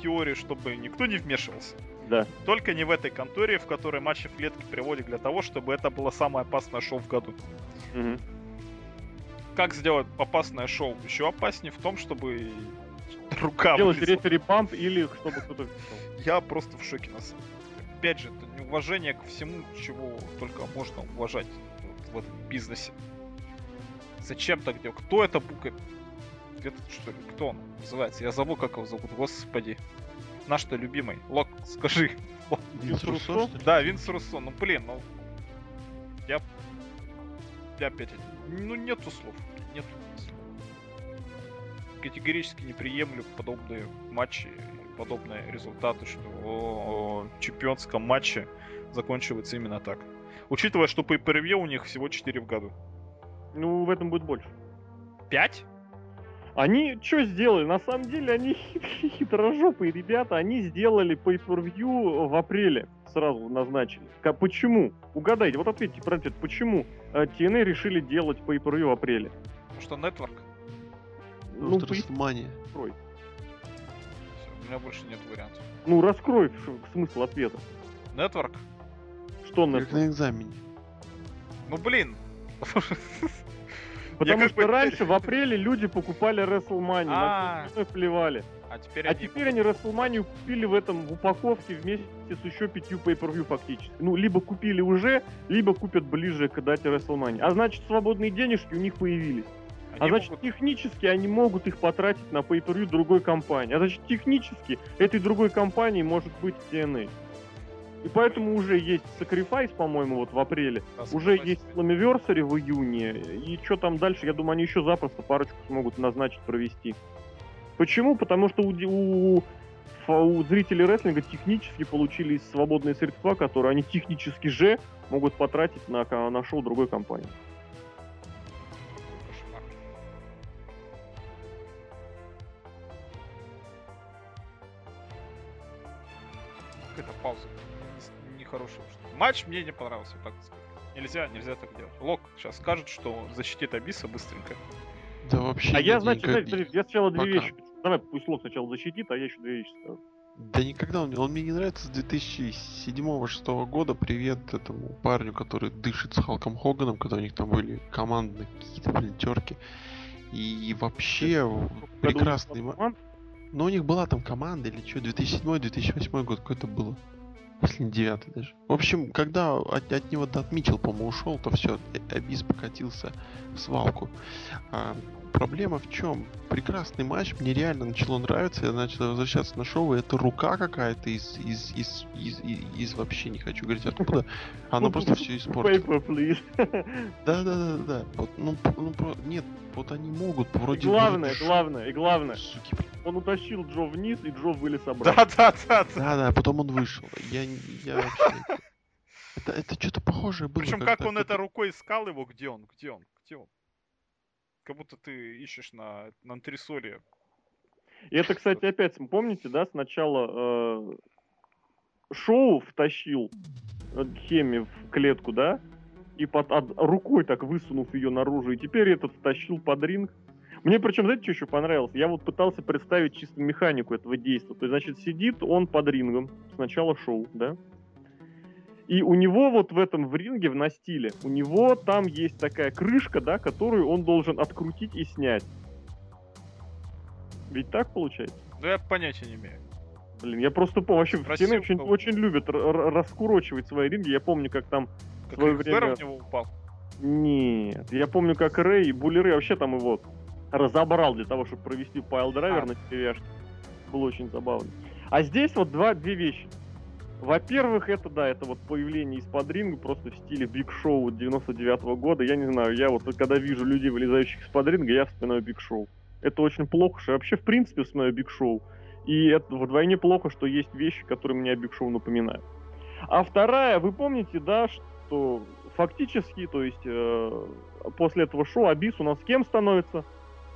Теории, чтобы никто не вмешивался. да. Только не в этой конторе, в которой матчи в клетке приводят для того, чтобы это было самое опасное шоу в году. Мгм. Как сделать опасное шоу еще опаснее в том, чтобы рука Делать вылезла. рефери бамп или чтобы кто-то. Я просто в шоке на самом деле. Опять же, это неуважение ко всему, чего только можно уважать вот в этом бизнесе. Зачем так делать? Кто это букет? Этот что ли? Кто он называется? Я забыл, как его зовут. Господи. Наш-то любимый. Лок, скажи. Винс Руссо? Да, Винс Руссо. Ну блин, ну. Я. Опять. Ну нету слов. Нету слов. Категорически не приемлю подобные матчи, подобные результаты, что о, чемпионском матче заканчивается именно так. Учитывая, что по per у них всего 4 в году. Ну, в этом будет больше. 5? Они что сделали? На самом деле они хит- хитрожопые ребята. Они сделали pay-per-view в апреле. Сразу назначили. Почему? Угадайте, вот ответьте про ответ. Почему TNA решили делать pay-per-view в апреле? Потому что Network. Потому Ну, что поясни, WrestleMania. раскрой. Всё, у меня больше нет вариантов. Ну, раскрой смысл ответа. Network? Что Как Network? на экзамене. Ну блин. Потому как что раньше в апреле люди покупали WrestleMania, на А. плевали. А теперь А они... теперь они WrestleMania купили в этом в упаковке вместе с еще пятью pay-per-view фактически. Ну, либо купили уже, либо купят ближе к дате WrestleMania. А значит, свободные денежки у них появились. они А значит, могут- технически они могут их потратить на pay-per-view другой компании. А значит, технически этой другой компании может быть TNA. И поэтому уже есть Sacrifice, по-моему, вот в апреле. Да, Уже есть. Slammiversary в июне. И что там дальше, я думаю, они еще запросто парочку смогут назначить, провести. Почему? Потому что у, у, у зрителей рестлинга технически получились свободные средства, которые они технически же могут потратить на, на шоу другой компании. Какая-то пауза. Нехорошая. что- Матч мне не понравился, так сказать. Нельзя, нельзя так делать. Лок сейчас скажет, что защитит Абиса быстренько. Да вообще А я, значит, я сначала две Пока. вещи. Давай, пусть Лок сначала защитит, а я еще две вещи скажу. Да никогда он, он мне не нравится с 2007-2006 года. Привет этому парню, который дышит с Халком Хоганом, когда у них там были командные какие-то, блин, терки. И вообще в- прекрасный Команд- Но у них была там команда или что, 2007-2008 год какой-то было. Если не девятый даже. В общем, когда от, от него Дат Митчелл, по-моему, ушел, то все, Абис покатился в свалку. А, проблема в чем? Прекрасный матч, мне реально начало нравиться, я начал возвращаться на шоу, и это рука какая-то из, из, из, из, из, из вообще не хочу говорить откуда, она просто все испортила. Да, да, да, да. Вот, ну, ну, нет, вот они могут вроде... И главное, вроде главное, и главное. Суки, он утащил Джо вниз, и Джо вылез обратно. Да, да, да. Да, да, потом он вышел. Я, я вообще... Это, это что-то похожее было. Причем как он это рукой искал его, где он, где он, где он? Как будто ты ищешь на, на антресоле. И это, кстати, опять, помните, да, сначала э, Шоу втащил Хеми в клетку, да? И под, от, рукой так высунув ее наружу, и теперь этот втащил под ринг. Мне причем, знаете, что еще понравилось? Я вот пытался представить чисто механику этого действия. То есть, значит, сидит он под рингом, сначала шоу, да? И у него вот в этом в ринге, в настиле, у него там есть такая крышка, да, которую он должен открутить и снять. Ведь так получается? Да я понятия не имею. Блин, я просто помню, вообще в TNA очень, очень любят раскурочивать свои ринги. Я помню, как там как свое время... в него упал? Нет, я помню, как Рэй и Булли Рэй вообще там его разобрал для того, чтобы провести piledriver а. на деревяшке. Было очень забавно. А здесь вот два, две вещи. Во-первых, это, да, это вот появление из-под ринга просто в стиле Биг Шоу 99 -го года. Я не знаю, я вот когда вижу людей, вылезающих из-под ринга, я вспоминаю Биг Шоу. Это очень плохо, что я вообще в принципе вспоминаю Биг Шоу. И это вдвойне плохо, что есть вещи, которые мне Биг Шоу напоминают. А вторая, вы помните, да, что фактически, то есть э, после этого шоу Абис у нас кем становится?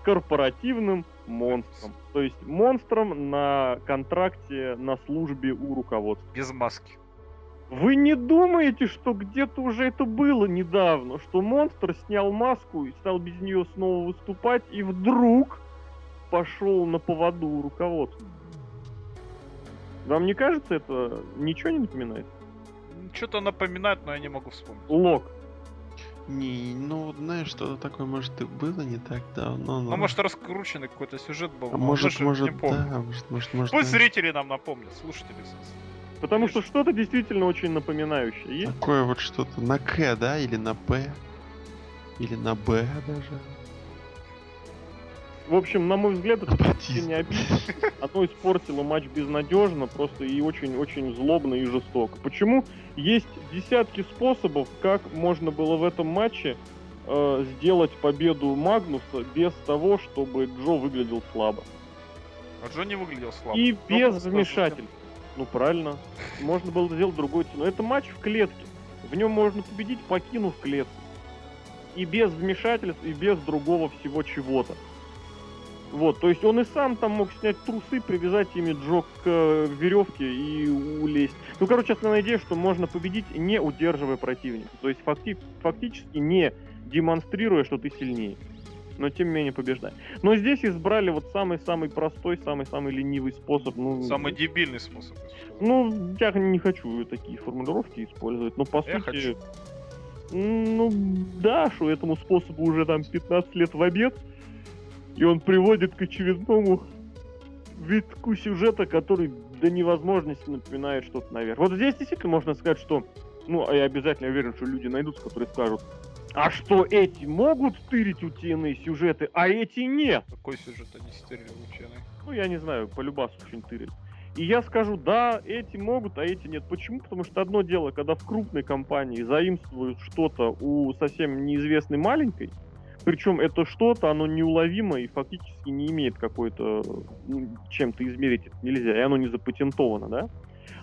корпоративным монстром. То есть монстром на контракте на службе у руководства. Без маски. Вы не думаете, что где-то уже это было недавно, что монстр снял маску и стал без нее снова выступать, и вдруг пошел на поводу у руководства? Вам не кажется, это ничего не напоминает? Что-то напоминает, но я не могу вспомнить. Лок. Не, ну, знаешь, что-то такое, может, и было не так давно, но... Ну, может, раскрученный какой-то сюжет был. А может, может, да, может, может, может... Пусть зрители нам напомнят, слушатели, Потому что что-то действительно очень напоминающее есть. Такое вот что-то на К, да, или на П, или на Б даже. В общем, на мой взгляд, это не обидно. Оно испортило матч безнадежно, просто и очень-очень злобно и жестоко. Почему? Есть десятки способов, как можно было в этом матче э, сделать победу Магнуса без того, чтобы Джо выглядел слабо. А Джо не выглядел слабо. И без вмешательств. Ну правильно. Можно было сделать другой цену. Это матч в клетке. В нем можно победить, покинув клетку. И без вмешательств, и без другого всего чего-то. Вот, то есть он и сам там мог снять трусы, привязать ими Джо к э, веревке и улезть. Ну, короче, основная идея, что можно победить, не удерживая противника. То есть факти фактически не демонстрируя, что ты сильнее. Но тем не менее побеждай. Но здесь избрали вот самый-самый простой, самый-самый ленивый способ. Ну, самый дебильный способ. Ну, я не хочу такие формулировки использовать, но по я сути... Хочу. Ну, да, что этому способу уже там 15 лет в обед. И он приводит к очередному витку сюжета, который до невозможности напоминает что-то наверх. Вот здесь действительно можно сказать, что, ну, а я обязательно уверен, что люди найдутся, которые скажут, а что эти могут тырить у TNA сюжеты, а эти нет? Какой сюжет они стырили у TNA? Ну, я не знаю, по любасу очень тырили. И я скажу, да, эти могут, а эти нет. Почему? Потому что одно дело, когда в крупной компании заимствуют что-то у совсем неизвестной маленькой, причем это что-то, оно неуловимо и фактически не имеет какой-то... Ну, чем-то измерить это нельзя, и оно не запатентовано, да?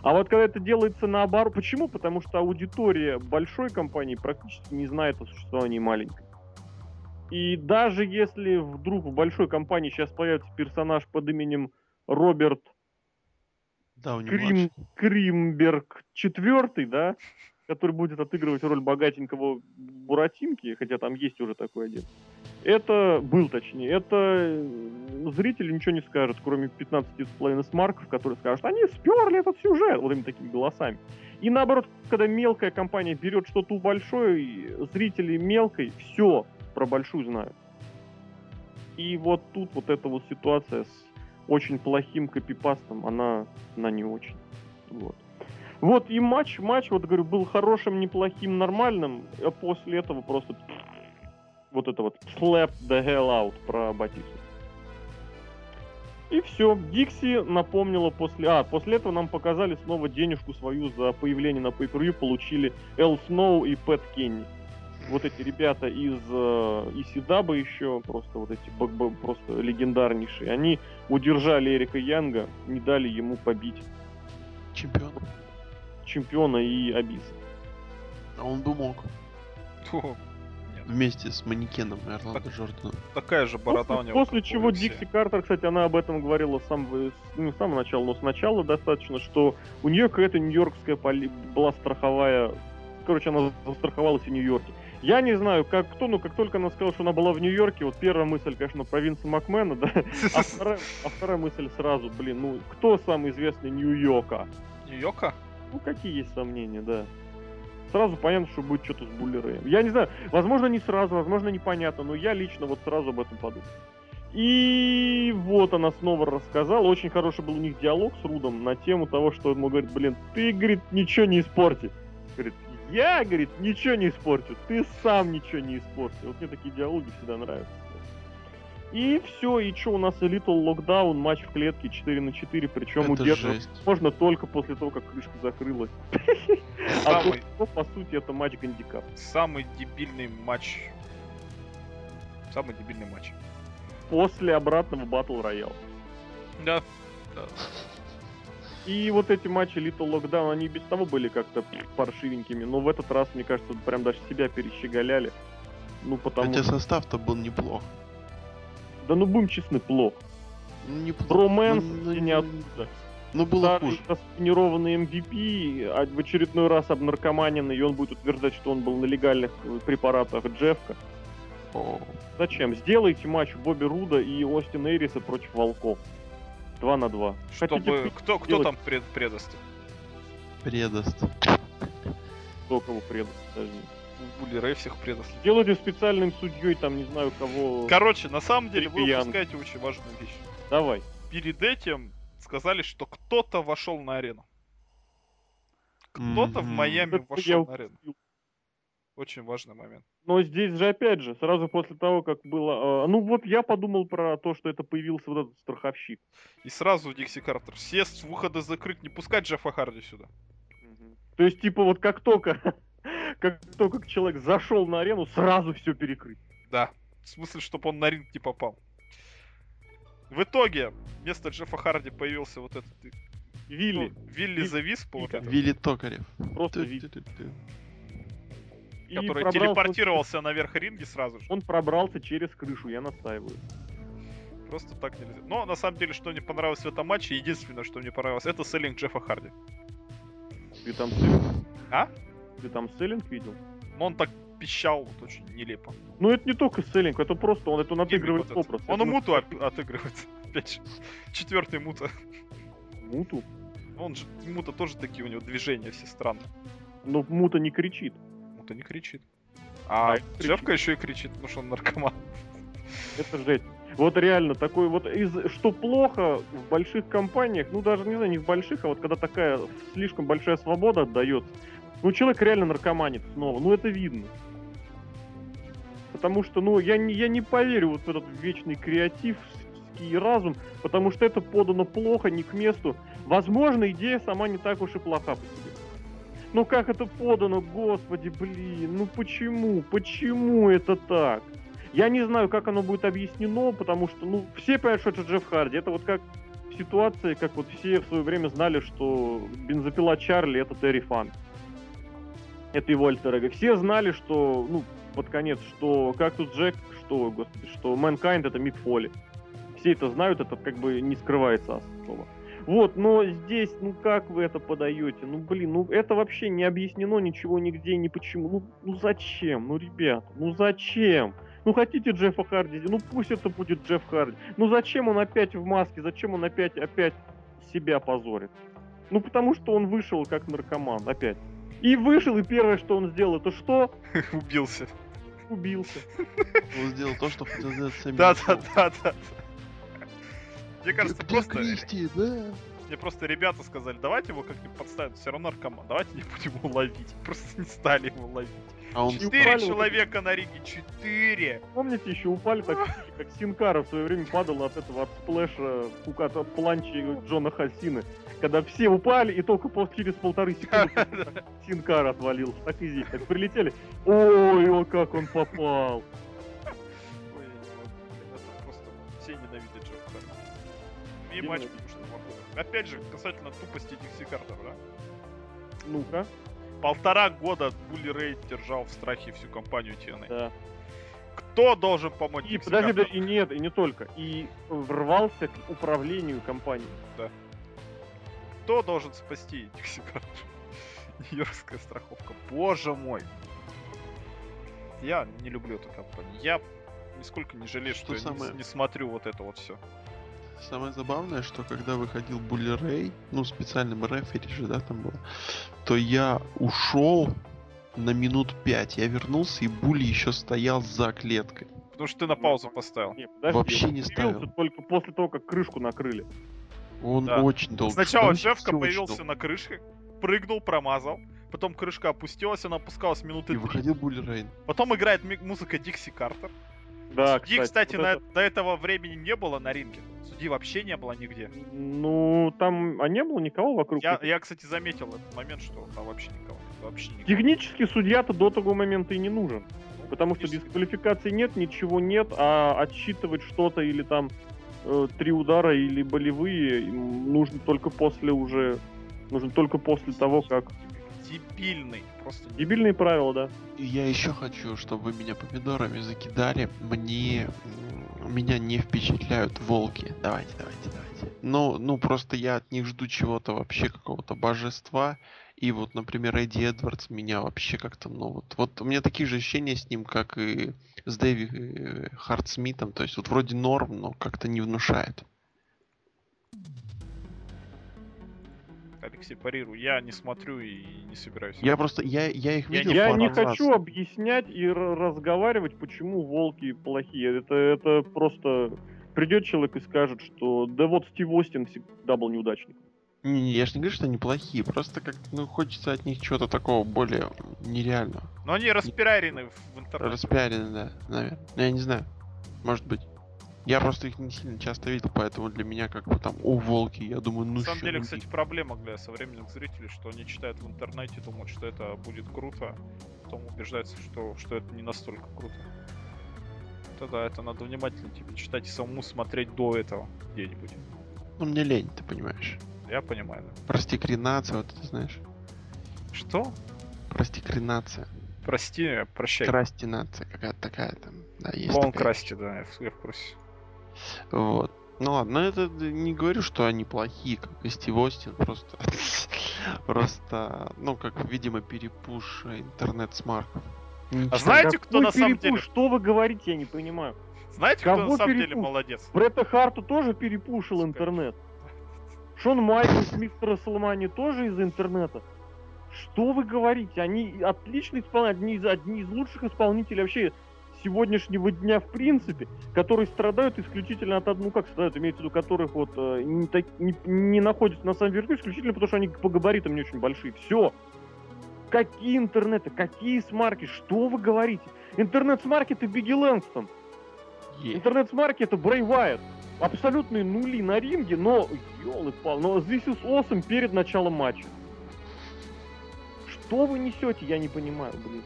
А вот когда это делается наоборот... Почему? Потому что аудитория большой компании практически не знает о существовании маленькой. И даже если вдруг в большой компании сейчас появится персонаж под именем Роберт да, Крим... Кримберг четвертый, да, который будет отыгрывать роль богатенького Буратинки, хотя там есть уже такой один. Это был, точнее, это зрители ничего не скажут, кроме 15,5 смарков, которые скажут, они сперли этот сюжет, вот этими такими голосами. И наоборот, когда мелкая компания берет что-то у большой, зрители мелкой все про большую знают. И вот тут вот эта вот ситуация с очень плохим копипастом, она, она не очень. Вот. Вот и матч, матч, вот говорю, был хорошим, неплохим, нормальным, а после этого просто вот это вот slap the hell out про Батису. И все. Дикси напомнила после... А, после этого нам показали снова денежку свою за появление на pay получили Эл Сноу и Пэт Кенни. Вот эти ребята из э, ECW еще, просто вот эти просто легендарнейшие, они удержали Эрика Янга, не дали ему побить Чемпион. Чемпиона и Абиса. А он бы мог. Фу, Вместе с манекеном Орландо Джорданом. такая же борода у После, него. после у чего. Дикси Картер, кстати, она об этом говорила с самого, не с самого начала, но сначала достаточно, что у нее какая-то нью-йоркская поли- была страховая... Короче, она застраховалась в Нью-Йорке. Я не знаю, как кто, но как только она сказала, что она была в Нью-Йорке, вот первая мысль, конечно, про Винса Макмена, да, а вторая, а вторая мысль сразу, блин, ну, кто самый известный Нью-Йорка? Нью-Йорка? Ну, какие есть сомнения, да. Сразу понятно, что будет что-то с Булли Рэем. Я не знаю, возможно, не сразу, возможно, непонятно, но я лично вот сразу об этом подумал. И вот она снова рассказала. Очень хороший был у них диалог с Рудом на тему того, что он говорит, блин, ты, говорит, ничего не испорти. Говорит, я, говорит, ничего не испорчу, ты сам ничего не испорти. Вот мне такие диалоги всегда нравятся. И все, и что у нас Little Lockdown, матч в клетке 4 на 4, причем удерживать можно только после того, как крышка закрылась. А Самый, то, по сути, это матч гандикап. самый дебильный матч. Самый дебильный матч. После обратного батл роял. Да. И вот эти матчи Little Lockdown, они без того были как-то паршивенькими, но в этот раз, мне кажется, прям даже себя перещеголяли. Ну, потому Хотя состав-то был неплох. Да ну, будем честны, плохо. Ну, Ну, и ну, не оттуда. Ну, было Старый хуже. распинированный MVP, а в очередной раз обнаркоманенный, и он будет утверждать, что он был на легальных э, препаратах Джефка. О, Зачем? Сделайте матч Бобби Руда и Остин Эриса против Волков. 2 на 2. Чтобы... Кто, кто сделать? там пред, предаст? предаст. Кто кого предаст, даже Булли Рэй всех предаст. Делайте специальным судьей, там, не знаю, кого... Короче, на самом деле вы упускаете очень важную вещь. Давай. Перед этим сказали, что кто-то вошел на арену. Кто-то в Мгм. Майами Это вошел на арену. Очень важный момент. Но здесь же, опять же, сразу после того, как было... э, ну вот я подумал про то, что это появился вот этот страховщик. И сразу Дикси Картер. Все с выхода закрыть, не пускать Джеффа Харди сюда. То есть, типа, вот как только... Как только человек зашел на арену, сразу все перекрыть. Да. В смысле, чтобы он на ринг не попал. В итоге, вместо Джеффа Харди появился вот этот э, Вилли. ну, Вилли Вилли. Зависпа, вот Вилли Токарев. Просто Вилли. Который пробрался- телепортировался наверх ринги сразу же. Он пробрался через крышу, я настаиваю. Просто так нельзя. Но на самом деле, что мне понравилось в этом матче, единственное, что мне понравилось, это селлинг Джеффа Харди. Ты там селлинг? А? Ты там селлинг видел? Но он так пищал вот очень нелепо. Ну это не только селлинг, это просто он, это он отыгрывает вот образ. Он и муту оп- отыгрывает. Опять же. Четвертый мута. Муту. Он же, мута тоже такие у него движения все странные. Но Мута не кричит. Мута не кричит. А, А. Джефка еще и кричит, потому что он наркоман. Это жесть. Вот реально, такой вот, из, что плохо в больших компаниях, ну даже, не знаю, не в больших, а вот когда такая слишком большая свобода отдается, ну человек реально наркоманит снова, ну это видно. Потому что, ну, я не, я не поверю вот в этот вечный креатив и разум, потому что это подано плохо, не к месту. Возможно, идея сама не так уж и плоха по себе. Ну как это подано, господи, блин, ну почему, почему это так? Я не знаю, как оно будет объяснено, потому что, ну, все понимают, что это Джефф Харди. Это вот как в ситуации, как вот все в свое время знали, что бензопила Чарли это Терри Фан. Это его альтер эго. Все знали, что, ну, под конец, что как тут Джек, что, господи, что Mankind это Мик Фоли. Все это знают, это как бы не скрывается особо. Вот, но здесь, ну как вы это подаете? Ну блин, ну это вообще не объяснено ничего нигде, ни почему. Ну, ну зачем? Ну, ребят, ну зачем? Ну хотите Джеффа Харди, ну пусть это будет Джефф Харди. Ну зачем он опять в маске? Зачем он опять, опять себя позорит? Ну потому что он вышел как наркоман опять. И вышел, и первое, что он сделал, это что? Убился. Убился. Он сделал то, что хотел сделать сами. Да, да, да, да. Мне кажется, просто Кристи, да? Мне просто ребята сказали, давайте его как-нибудь подставим, все равно наркоман, давайте не будем его ловить. Просто не стали его ловить. А он? Четыре упали вот человека на ринге, четыре! Помните, еще упали так, как Синкара в свое время падал от этого, от сплэша, от, от планчи Джона Хасины. Когда все упали, и только пол- через полторы секунды Синкар отвалился. Так и здесь. Так прилетели. Ой, о, как он попал. Ой, я не могу. Это просто все ненавидят Харди. И матч. Опять же, касательно тупости Дикси Картер, да? Ну-ка. Полтора года Булли Рейд держал в страхе всю компанию TNA. Да. Кто должен помочь И Дикси подожди, подожди, и нет, и не только. И врвался к управлению компанией. Кто должен спасти Дикси Картер? Нью-Йоркская страховка. Боже мой. Я не люблю эту компанию. Я нисколько не жалею, что, Что я не- самое- не, смотрю вот это вот все. Самое забавное, что когда выходил Булли Рэй, ну, специальным рефери же, да, там было, то я ушел на минут пять. Я вернулся, и Булли еще стоял за клеткой. Потому что ты на паузу поставил. Не, подожди, Вообще не ставил. Только после того, как крышку накрыли. Он Да. очень долго. Сначала Джефка появился долго. на крыше, прыгнул, промазал. Потом крышка опустилась, она опускалась минуты И три. выходил Булли Рэй. Потом играет музыка Дикси Картер. Да, Судьи, кстати, вот на- это- до этого времени не было на ринге. Судьи вообще не было нигде. Ну, там, а не было никого вокруг. Я, я, кстати, заметил этот момент, что там вообще никого. Вообще никого. Технически судья-то до того момента и не нужен. Потому что дисквалификации нет, ничего нет, а отсчитывать что-то или там э, три удара или болевые нужно только после уже... Нужно только после того, как... Дебильный. Просто Дебильные правила, да. И я еще хочу, чтобы вы меня помидорами закидали. Мне меня не впечатляют волки. Давайте, давайте, давайте. Ну, ну просто я от них жду чего-то вообще какого-то божества. И вот, например, Эдди Эдвардс меня вообще как-то, ну вот, вот у меня такие же ощущения с ним, как и с Дэви э, Хартсмитом. То есть вот вроде норм, но как-то не внушает. Алексей, парирую. Я не смотрю и не собираюсь. Я просто, я, я их Я видел Я пару не раз. хочу объяснять и разговаривать, почему волки плохие. Это, это просто... Придет человек и скажет, что да вот Стив Остин всегда был неудачник. Не, не, я же не говорю, что они плохие, просто как ну хочется от них чего-то такого более нереального. Но они распиарены в в интернете. Распиарены, да, наверное. Ну, Я не знаю. Может быть. Я просто их не сильно часто видел, поэтому для меня как бы там, о, волки, я думаю, ну На самом деле, кстати, проблема для современных зрителей, что они читают в интернете, думают, что это будет круто, потом убеждаются, что, что это не настолько круто. Это да, это надо внимательно тебе читать и самому смотреть до этого где-нибудь. Ну мне лень, ты понимаешь. Я понимаю, да. Простикринация, вот это знаешь. Что? Простикринация. Прости, прощай. Крастинация какая-то такая там. Да, есть Клоун такая. красти, да, я в, я в курсе. Вот. Ну ладно, но это не говорю, что они плохие, как и Стив Остин, просто... Просто, ну, как, видимо, перепуш интернет-смарков. А знаете, кто на самом деле... Что вы говорите, я не понимаю. Знаете, кто на самом деле молодец? Бретта Харту тоже перепушил интернет. Шон Майклс, мистер Соломани тоже из интернета. Что вы говорите? Они отличные исполнители, одни из, одни из лучших исполнителей вообще сегодняшнего дня в принципе, которые страдают исключительно от одного, ну как страдают, имеется в виду, которых вот э, не, так- не- не находятся на самом верху, исключительно потому, что они по габаритам не очень большие. Все. Какие интернеты, какие смарки, что вы говорите? Интернет-смарки это Бигги Лэнгстон. Е- Интернет-смарки это Брей Уайт. Абсолютные нули на ринге, но, елы пал, но здесь с осом перед началом матча. Что вы несете, я не понимаю, блин.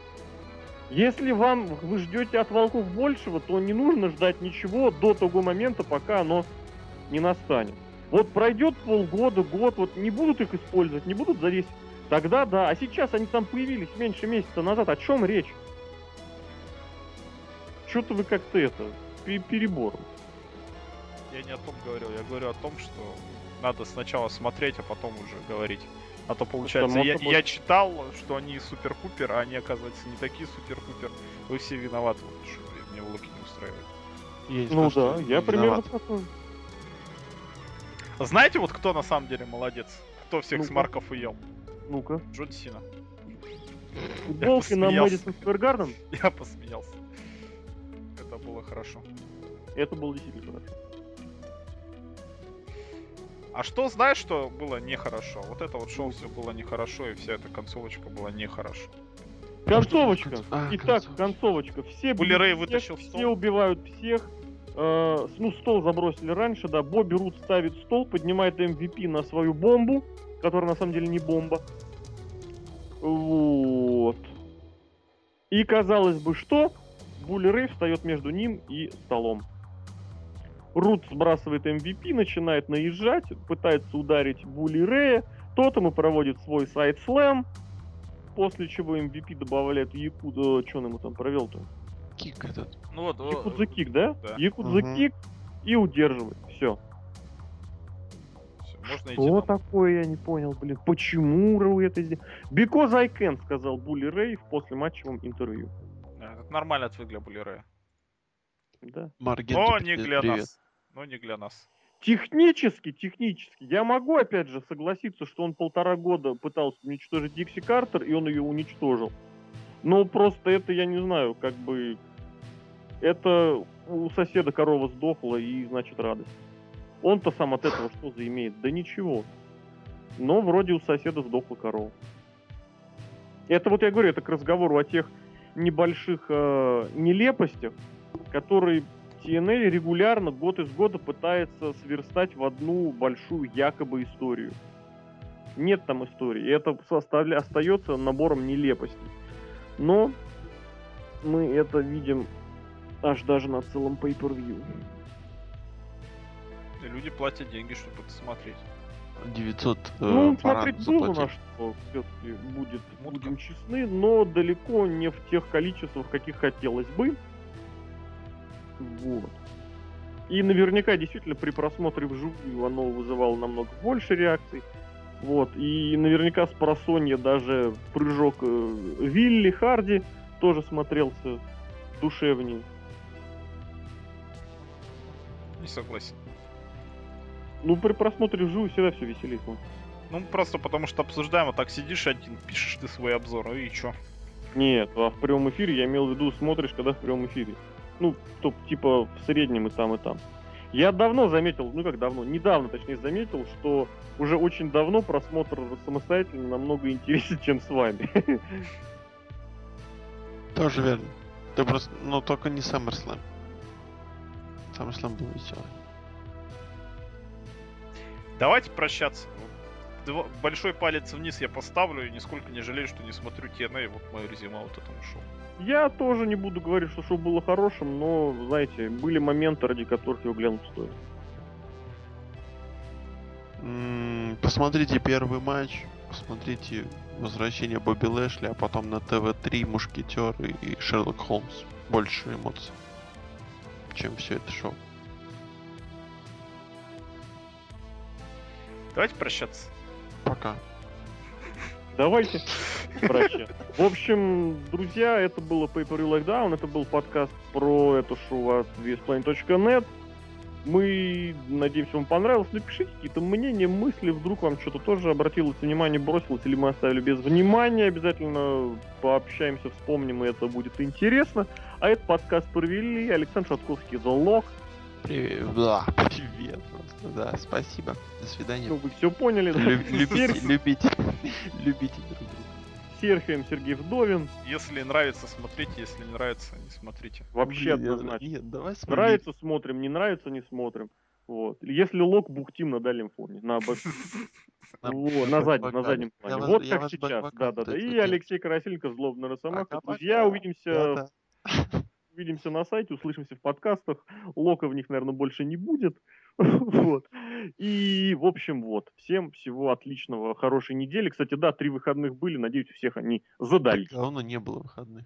Если вам вы ждете от волков большего, то не нужно ждать ничего до того момента, пока оно не настанет. Вот пройдет полгода, год, вот не будут их использовать, не будут за 10. Тогда да, а сейчас они там появились меньше месяца назад. О чем речь? Что-то вы как-то это, пе- перебор. Я не о том говорил, я говорю о том, что надо сначала смотреть, а потом уже говорить. А то получается, я, я читал, что они супер-пупер, а они, оказывается, не такие супер-пупер. Вы все виноваты, вот, что мне волки не устраивают. я не Ну да, я примерно такой. Знаете, вот кто на самом деле молодец? Кто всех Ну-ка. смарков уел? Ну-ка. Джон Сина. Футболки на. Мэдисон Сквер Гарден? Я посмеялся. Это было хорошо. Это было действительно хорошо. А что, знаешь, что было нехорошо? Вот это вот шоу все было нехорошо, и вся эта концовочка была нехорошо. Концовочка. А, Итак, концовочка. Все бьют Рэй всех, вытащил Все стол. убивают всех. Э, с- ну, стол забросили раньше, да. Бобби Рут ставит стол, поднимает MVP на свою бомбу, которая на самом деле не бомба. Вот. И казалось бы, что? Булли Рэй встает между ним и столом. Рут сбрасывает MVP, начинает наезжать, пытается ударить Булли Рэя. Тот ему проводит свой сайд-слэм, после чего MVP добавляет Якуда... Что он ему там провел-то? Кик этот. Ну вот, о, Якудза кик, да? да. Якудза Мгм. кик и удерживает. Все. можно идти. Что нам. такое, я не понял, блин. Почему Ру это сделал? Because I can, сказал Булли Рэй в послематчевом интервью. Да, Это нормальный ответ для Булли Рэя. Да. Маргента, Но не для привет. нас. Но не для нас. Технически, технически, я могу, опять же, согласиться, что он полтора года пытался уничтожить Дикси Картер, и он ее уничтожил. Но просто это, я не знаю, как бы... Это у соседа корова сдохла, и, значит, радость. Он-то сам от этого что заимеет? Да ничего. Но вроде у соседа сдохла корова. Это вот я говорю, это к разговору о тех небольших э, нелепостях, которые TNA регулярно год из года пытается сверстать в одну большую якобы историю. Нет там истории. И это составля- остается набором нелепостей. Но мы это видим аж даже на целом pay-per-view. И люди платят деньги, чтобы это смотреть. 900 э, Ну, смотреть было на что, все-таки будет, Мутка. будем честны, но далеко не в тех количествах, каких хотелось бы. Вот. И наверняка действительно при просмотре вживую оно вызывало намного больше реакций. Вот. И наверняка с просонья даже прыжок э, Вилли Харди тоже смотрелся душевнее. Не согласен. Ну, при просмотре вживую всегда все веселее смотрится. Ну, просто потому что обсуждаем, а так сидишь один, пишешь ты свой обзор, и чё? Нет, а в прямом эфире я имел в виду, смотришь, когда в прямом эфире. Ну, то, типа в среднем и там, и там. Я давно заметил, ну как давно, недавно точнее заметил, что уже очень давно просмотр самостоятельно намного интереснее, чем с вами. Тоже верно. Ты просто, ну только не SummerSlam. SummerSlam был веселый. Давайте прощаться. Дво- Большой палец вниз я поставлю и нисколько не жалею, что не смотрю TNA, вот мое резюме вот этому шоу. Я тоже не буду говорить, что шоу было хорошим, но, знаете, были моменты, ради которых его глянуть стоит. Посмотрите первый матч, посмотрите возвращение Бобби Лэшли, а потом на ТВ-3 Мушкетеры и Шерлок Холмс. Больше эмоций, чем все это шоу. Давайте прощаться. Пока. Давайте прощаться. В общем, друзья, это было Pay Per View Lockdown, это был подкаст про это шоу от VSPlanet.net. Мы надеемся, вам понравилось. Напишите какие-то мнения, мысли, вдруг вам что-то тоже обратилось внимание, бросилось, или мы оставили без внимания. Обязательно пообщаемся, вспомним, и это будет интересно. А этот подкаст провели Александр Шатковский, The Lock. Привет. Да, привет просто, да. Спасибо. До свидания. Ну, вы все поняли, да? Лю- Любите, любите, любите друг друга. Серхием Сергей Вдовин. Если нравится, смотрите, если не нравится, не смотрите. Вообще Блин, я- однозначно. Нет, давай с Нравится смотрим, не нравится не смотрим. Вот. Если лог бухтим на дальнем фоне, на, На- вот, на на заднем, на заднем плане. вас- вот как сейчас. Да, да, да. И. Алексей Красильников, Злобный Росомаха. Пока-пока. Друзья, увидимся. Увидимся на сайте, услышимся в подкастах. Лока в них, наверное, больше не будет. Вот. И, в общем, вот. Всем всего отличного, хорошей недели. Кстати, да, три выходных были. Надеюсь, у всех они задались. Давно не было выходных.